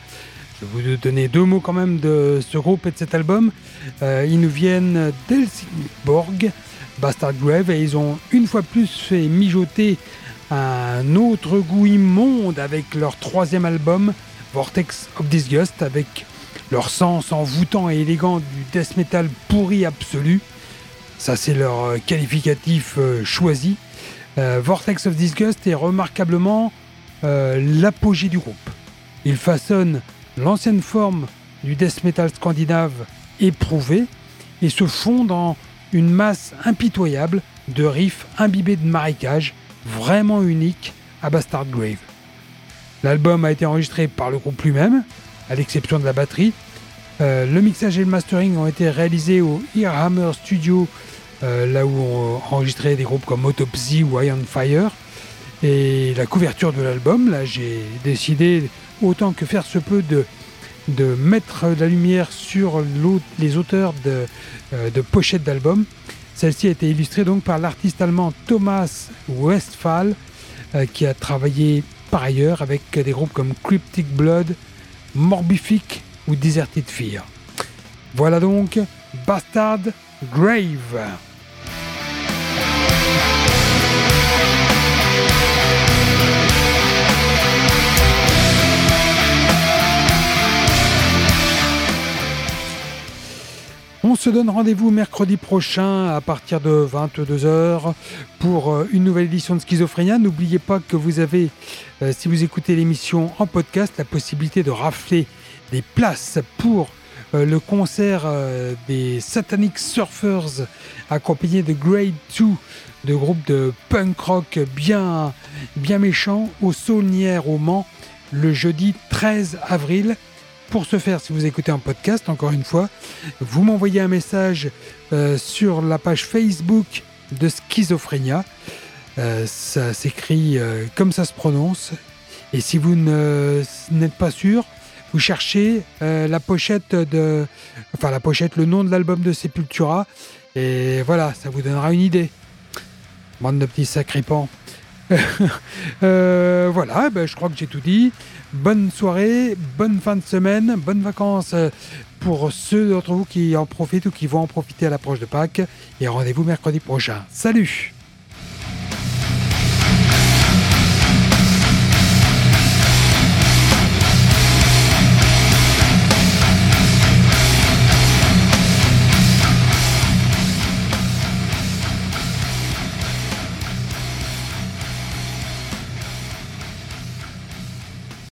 Je vais vous donner deux mots quand même de ce groupe et de cet album. Euh, ils nous viennent d'Helsingborg, Bastard Grave, et ils ont une fois plus fait mijoter un autre goût immonde avec leur troisième album, Vortex of Disgust, avec leur sens envoûtant et élégant du death metal pourri absolu. Ça, c'est leur euh, qualificatif euh, choisi. Euh, Vortex of Disgust est remarquablement l'apogée du groupe. Il façonne l'ancienne forme du death metal scandinave éprouvé et se fond dans une masse impitoyable de riffs imbibés de marécages, vraiment uniques à Bastard Grave. L'album a été enregistré par le groupe lui-même, à l'exception de la batterie. Euh, le mixage et le mastering ont été réalisés au Earhammer Studio, euh, là où on enregistrait des groupes comme Autopsy ou Iron Fire. Et la couverture de l'album, là j'ai décidé, autant que faire se peut, de, de mettre la lumière sur les auteurs de, euh, de pochettes d'albums. Celle-ci a été illustrée donc par l'artiste allemand Thomas Westphal, qui a travaillé par ailleurs avec des groupes comme Cryptic Blood, Morbific ou Deserted Fear. Voilà donc Bastard Grave. On se donne rendez-vous mercredi prochain à partir de 22h pour euh, une nouvelle édition de Schizophrénia. N'oubliez pas que vous avez, euh, si vous écoutez l'émission en podcast, la possibilité de rafler des places pour euh, le concert des Satanic Surfers accompagné de Grade 2, de groupe de punk rock bien, bien méchant au Saulnières au Mans le jeudi 13 avril. Pour ce faire, si vous écoutez un podcast, encore une fois, vous m'envoyez un message euh, sur la page Facebook de Schizophrénia. Euh, ça s'écrit euh, comme ça se prononce. Et si vous n'êtes pas sûr, vous cherchez la pochette de, enfin la pochette, le nom de l'album de Sepultura, et voilà, ça vous donnera une idée. Bande de petits sacripants. Voilà, ben, je crois que j'ai tout dit. Bonne soirée, bonne fin de semaine, bonnes vacances euh, pour ceux d'entre vous qui en profitent ou qui vont en profiter à l'approche de Pâques. Et rendez-vous mercredi prochain. Salut